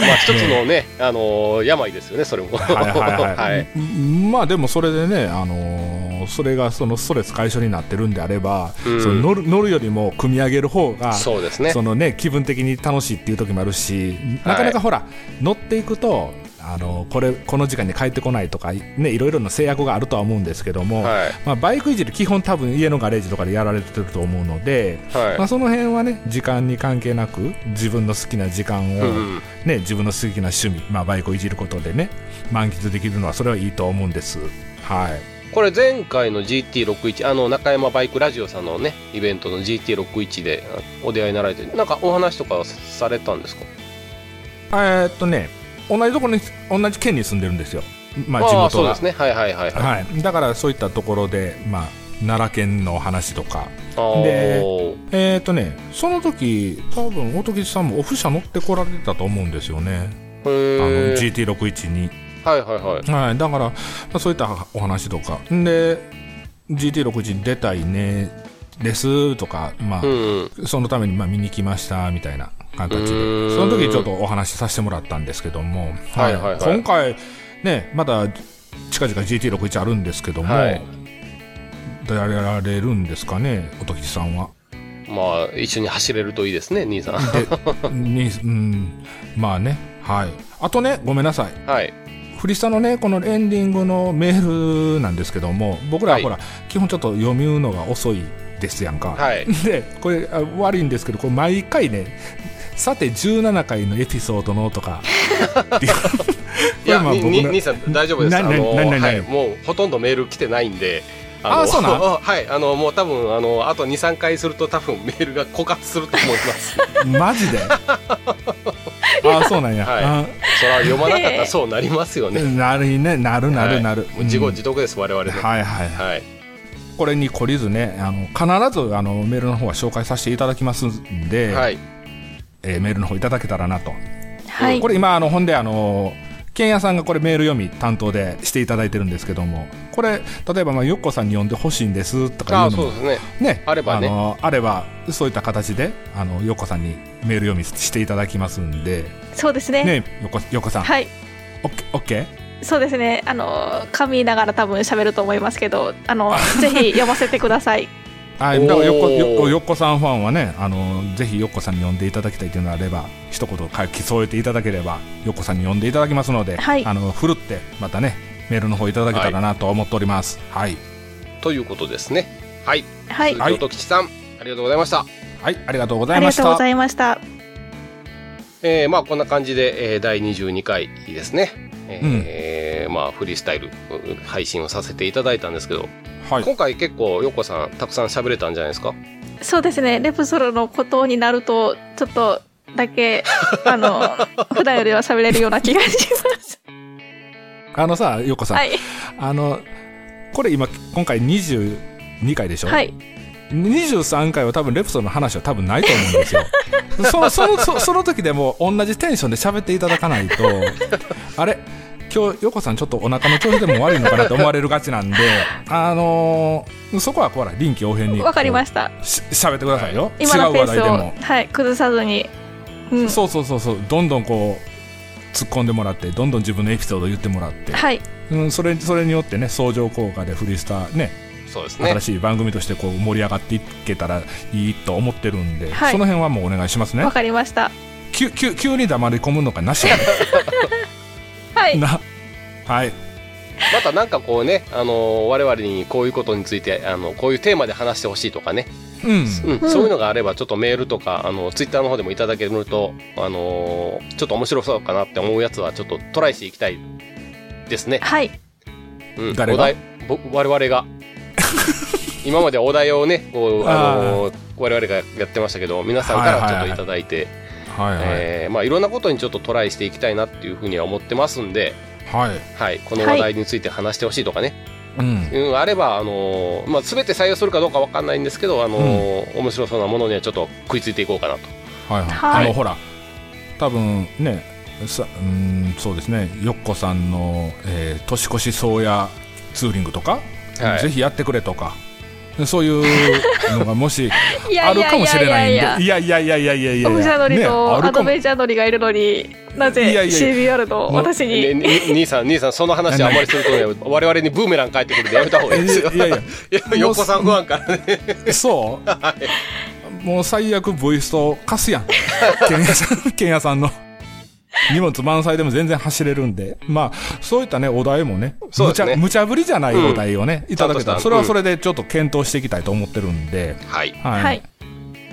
まあ一つのね、あのー病ですよねそれも。はいはいはい、はい。うんまあでもそれでね、あのーそれがそのストレス解消になってるんであれば、うん。その乗る乗るよりも組み上げる方がそうですね。そのね気分的に楽しいっていう時もあるし、なかなかほら乗っていくとあのこれこの時間に帰ってこないとかねいろいろな制約があるとは思うんですけども、はい。まあ、バイクいじり基本多分家のガレージとかでやられてると思うので、はい。まあ、その辺はね時間に関係なく自分の好きな時間を、うんね、自分の好きな趣味、まあ、バイクをいじることでね満喫できるのはそれはいいと思うんです。はい。これ前回の GT61 あの中山バイクラジオさんのねイベントの GT61 であお出会いになられてなんかお話とかはされたんですか？えーっとね同じところに同じ県に住んでるんですよ、まあ、地元が。そうですね。はいはいはいはい、はい、だからそういったところで、まあ、奈良県の話とか。でえーっとねその時多分大時さんもオフ車乗ってこられてたと思うんですよね。へあのー GT61 に、はいはいはい。はい、だから、まあ、そういったお話とか。で GT61 に出たいねですとか、まあうん。そのためにまあ見に来ましたみたいな形で。その時ちょっとお話しさせてもらったんですけども、はいはい。はい今回ねまだ近々 GT61 あるんですけども、はい。出られるんですかね音吉さんは。まあ一緒に走れるといいですね兄さん。でに うん。まあねはい。あとねごめんなさい。はい。フリスタのねこのエンディングのメールなんですけども僕らははい。ほら、基本ちょっと読みのが遅いですやんか、はい。でこれあ悪いんですけどこれ毎回ねさて17回のエピソードのとかいう いや、兄さん大丈夫です。あのはい、もうほとんどメール来てないんで。のあそうなん？はい、あのもう多分あのあと二三回すると多分メールが枯渇すると思います。マジで？あそうなんや、はいそれは読まなかったらそうなりますよあね。なるねなるなるなる、はい自業うん自得です、我々ね。はいはいはい。これに懲りずねあの必ずあのメールの方は紹介させていただきますんで、はい。えーメールの方いただけたらなと、はい。これ今あのほんであのケンヤさんがこれメール読み担当でしていただいてるんですけどもこれ例えばまあよっこさんに読んでほしいんですとかああ、いうのもね。ねあればね。のあればそういった形であのよっこさんにメール読みしていただきますんで。そうですね。ねよっこよっこさん、はい。オッケーオッケー？そうですね。あの噛みながら多分喋ると思いますけどあの ぜひ読ませてくださいはい、だからよっこよよっこさんファンはねあのぜひよっこさんに呼んでいただきたいというのがあれば一言書き添えていただければよっこさんに呼んでいただきますので、はい。あのふるってまたねメールの方いただけたらなと思っております。はい。ということですね。はい。はい。鈴木音吉さん、ありがとうございました。はい、ありがとうござあいました。りがとうございました。えーまあこんな感じで、えー第22回ですね。えーまあフリースタイルう配信をさせていただいたんですけど、はい。今回結構よっこさんたくさん喋れたんじゃないですか？そうですね。レプソルのことになるとちょっとだけ あの普段よりは喋れるような気がします。あのさよっこさん、はい。あのこれ今今回22回でしょ、はい。23回は多分レプソンの話は多分ないと思うんですよ。そのそのそその時でも同じテンションで喋っていただかないとあれ？今日横さんちょっとお腹の調子でも悪いのかなと思われるがちなんで あのーそこはほら臨機応変に。わかりました。し喋ってくださいよ。今の違うペースを話題でも、はい崩さずに。うん。そうそうそうそう。どんどんこう突っ込んでもらってどんどん自分のエピソードを言ってもらって、はい。うん、それそれによってね相乗効果でフリースターねそうですね。新。しい番組としてこう盛り上がっていけたらいいと思ってるんで、はい。その辺はもうお願いしますね。わかりました。急急急に黙り込むのかなし。や ねはい。な。はい。またなんかこうね、あのー我々にこういうことについて、あのこういうテーマで話してほしいとかね、うん。うん。うん。そういうのがあればちょっとメールとか、あのツイッターの方でもいただけると、あのーちょっと面白そうかなって思うやつはちょっとトライしていきたいですね。はい。うん、誰が？お題ぼ我々が。今までお題をねこう、あのー。我々がやってましたけど皆さんからちょっといただいて、はいはい、えーまあ、いろんなことにちょっとトライしていきたいなっていうふうには思ってますんで、はい。はい、この話題について話してほしいとかね、うん。うん、あれば、あのーまあ、全て採用するかどうかわかんないんですけど、あのー面白そうなものにはちょっと食いついていこうかなと。はいはい、はい。あのほら多分ねさうんそうですね。よっこさんの、えー年越し宗谷ツーリングとか、はい。ぜひやってくれとかそういうのがもしあるかもしれないんで。いやいやいやいやいや。いやオフジャりとアドベンチャー乗りがいるのになぜ CBR の私に。兄さん兄さんその話あまりするとね。我々にブーメラン返ってくるんでやめた方がいいですよ。いやいや。横さん不安からね。そう。もう最悪ボイスト貸すやん。けんやさんの。荷物満載でも全然走れるんで。まあそういったねお題もねそうですね。無茶無茶ぶりじゃないお題をね、いただけたらそれはそれでちょっと検討していきたいと思ってるんで。はい。はい。はい。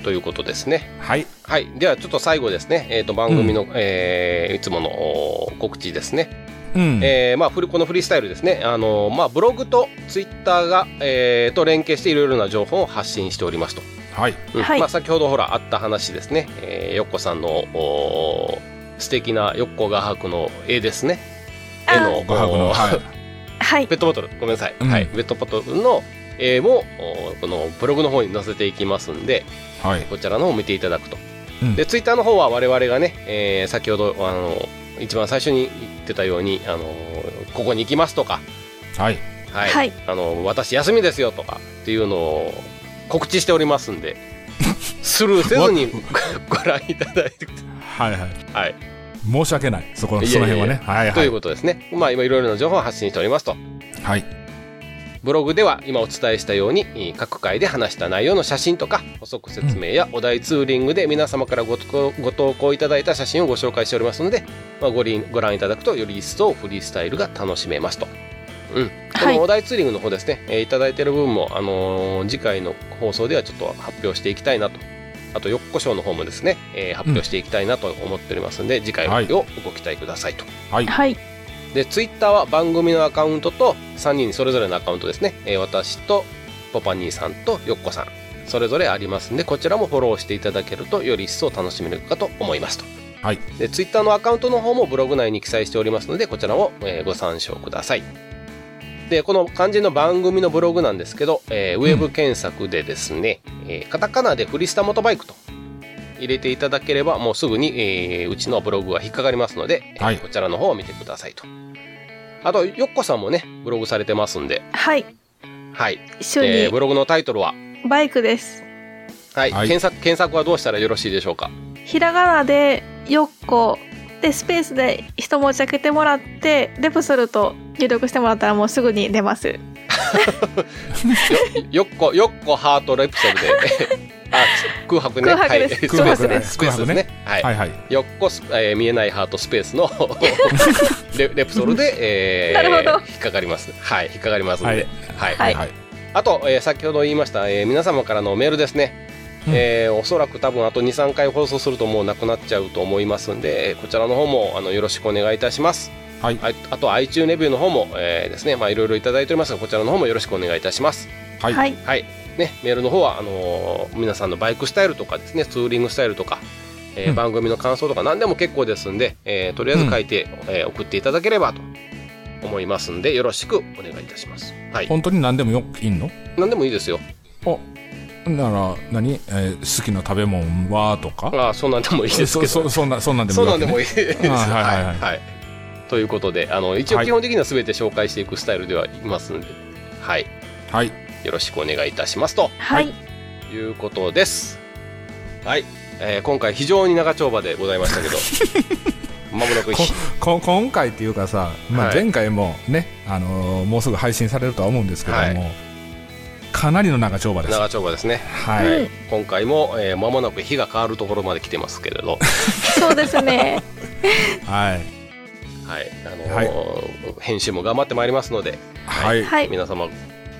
ということですね。はい。はい。ではちょっと最後ですね、えー、と番組の、えーいつものお告知ですね。うん、えーまあ、フルこのフリースタイルですね、あのまあ、ブログとツイッターが、えーと連携していろいろな情報を発信しておりますと、はい。うん。はい。まあ、先ほどほらあった話ですね、えー、よっこさんのお素敵なよっこ画伯の絵ですね。絵の。画伯の。おはい。はい。ペットボトル。ごめんなさい、うん。はい、ペットボトルの絵もおこのブログの方に載せていきますんではい。こちらの方を見ていただくと、うん。でツイッターの方は我々がね、えー先ほどあの一番最初に言ってたようにあのここに行きますとかはい。はい、はい。あの私休みですよとかっていうのを告知しておりますんでスルーせずに ご覧いただいてはいはい。はい。申し訳ない。そこその辺はね。はいはい。ということですね。まあ今いろいろな情報を発信しておりますと。はい。ブログでは今お伝えしたようにえー各回で話した内容の写真とか補足説明やお題ツーリングで皆様からごごご投稿いただいた写真をご紹介しておりますので、まあ、ごりご覧いただくとより一層フリースタイルが楽しめますと。うん、こはいのお題ツーリングの方ですね、えーいただいている分も、あのー次回の放送ではちょっと発表していきたいなと。あと、よっこ賞の方もですね、えー発表していきたいなと思っておりますので、次回はいをご期待くださいと。はいはいで、ツイッターは番組のアカウントと3人それぞれのアカウントですね。えー私とポパ兄さんとよっこさん、それぞれありますんで、こちらもフォローしていただけるとより一層楽しめるかと思いますと。はいで、ツイッターのアカウントの方もブログ内に記載しておりますので、こちらも、えーご参照ください。で、この漢字の番組のブログなんですけど、えーウェブ検索でですね、えーカタカナでフリスタモトバイクと入れていただければ、もうすぐに、えーうちのブログが引っかかりますので、えーはいこちらの方を見てくださいと。あと、よっこさんもね、ブログされてますんで、はい。はい。一緒にえーブログのタイトルは、バイクです。はい、はい。検索、検索はどうしたらよろしいでしょうか？ひらがなでよっこでスペースで一文字開けてもらってレプすると入力してもらったらもうすぐに出ますよ よっこ、よっこハートレプソルで、あ、空白ね。空白ですはい、空白ですスペースですね。はい。はいはいよっこス、えー見えないハートスペースの レレプソルで、えーなるほど引っかかります。はい、引っかかりますので。はい。はいはいあと、えー先ほど言いました、えー皆様からのメールですね。うんえーおそらく多分あと2、3回放送するともうなくなっちゃうと思いますんで、えーこちらの方もあのよろしくお願いいたします。はいああと iTunes レビューの方も、えーですね、まあいろいろいただいておりますが、こちらの方もよろしくお願いいたします。はいはいはい。ね、メールの方は、あのー皆さんのバイクスタイルとかですね、ツーリングスタイルとか、えーうん番組の感想とか何でも結構ですんで、えーとりあえず書いて、えー送っていただければと思いますんで、よろしくお願いいたします。はい。本当に何でもよいいんの？何でもいいですよ。おなら何、えー好きな食べ物は？とか？ああ、そんなんでもいいですけど。そそそんなそんなんでもそいいねうなんでもいいです。あはいはいはいはい。ということで、あの、一応はい。基本的には全て紹介していくスタイルではいますので、はい。はい。よろしくお願いいたしますと。はい。い。うことです。はい。えー今回非常に長丁場でございましたけど、まもなくひこ今回っていうかさ、まあ、はい。前回もね、あのーもうすぐ配信されるとは思うんですけども、はい。かなりの長丁場です。長丁場ですね。はい、うん。今回も、えー間もなく日が変わるところまで来てますけれど、そうですね。はいはい。あのー編集も頑張ってまいりますので、はい、はい。皆様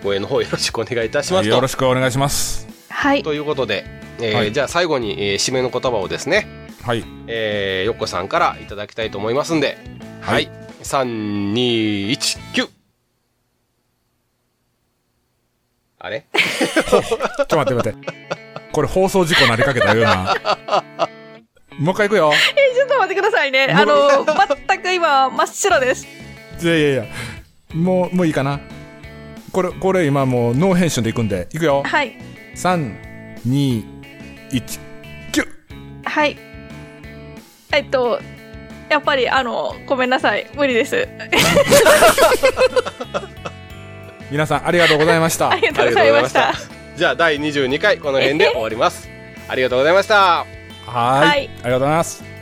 ご縁の方よろしくお願いいたしますと。よろしくお願いします。はい。ということで、えーはい。じゃあ最後に、えー締めの言葉をですね、はい。えー、よっこさんからいただきたいと思いますんで、は、はい。い3、2、1、9! あれ？ちょっと待って待って。これ放送事故なりかけたような もう一回行くよ。え、ちょっと待ってくださいね。あの、全く今、真っ白です。いやいやいや、もう、もういいかな。これ、これ今もうノー編集で行くんで、行くよ。はい。3、2、1、9! はい。えっと、やっぱり、あの、ごめんなさい。無理です。皆さん、ありがとうございました。ありがとうございました。じゃあ、第22回、この辺で終わります。ありがとうございました。はい。ありがとうございます。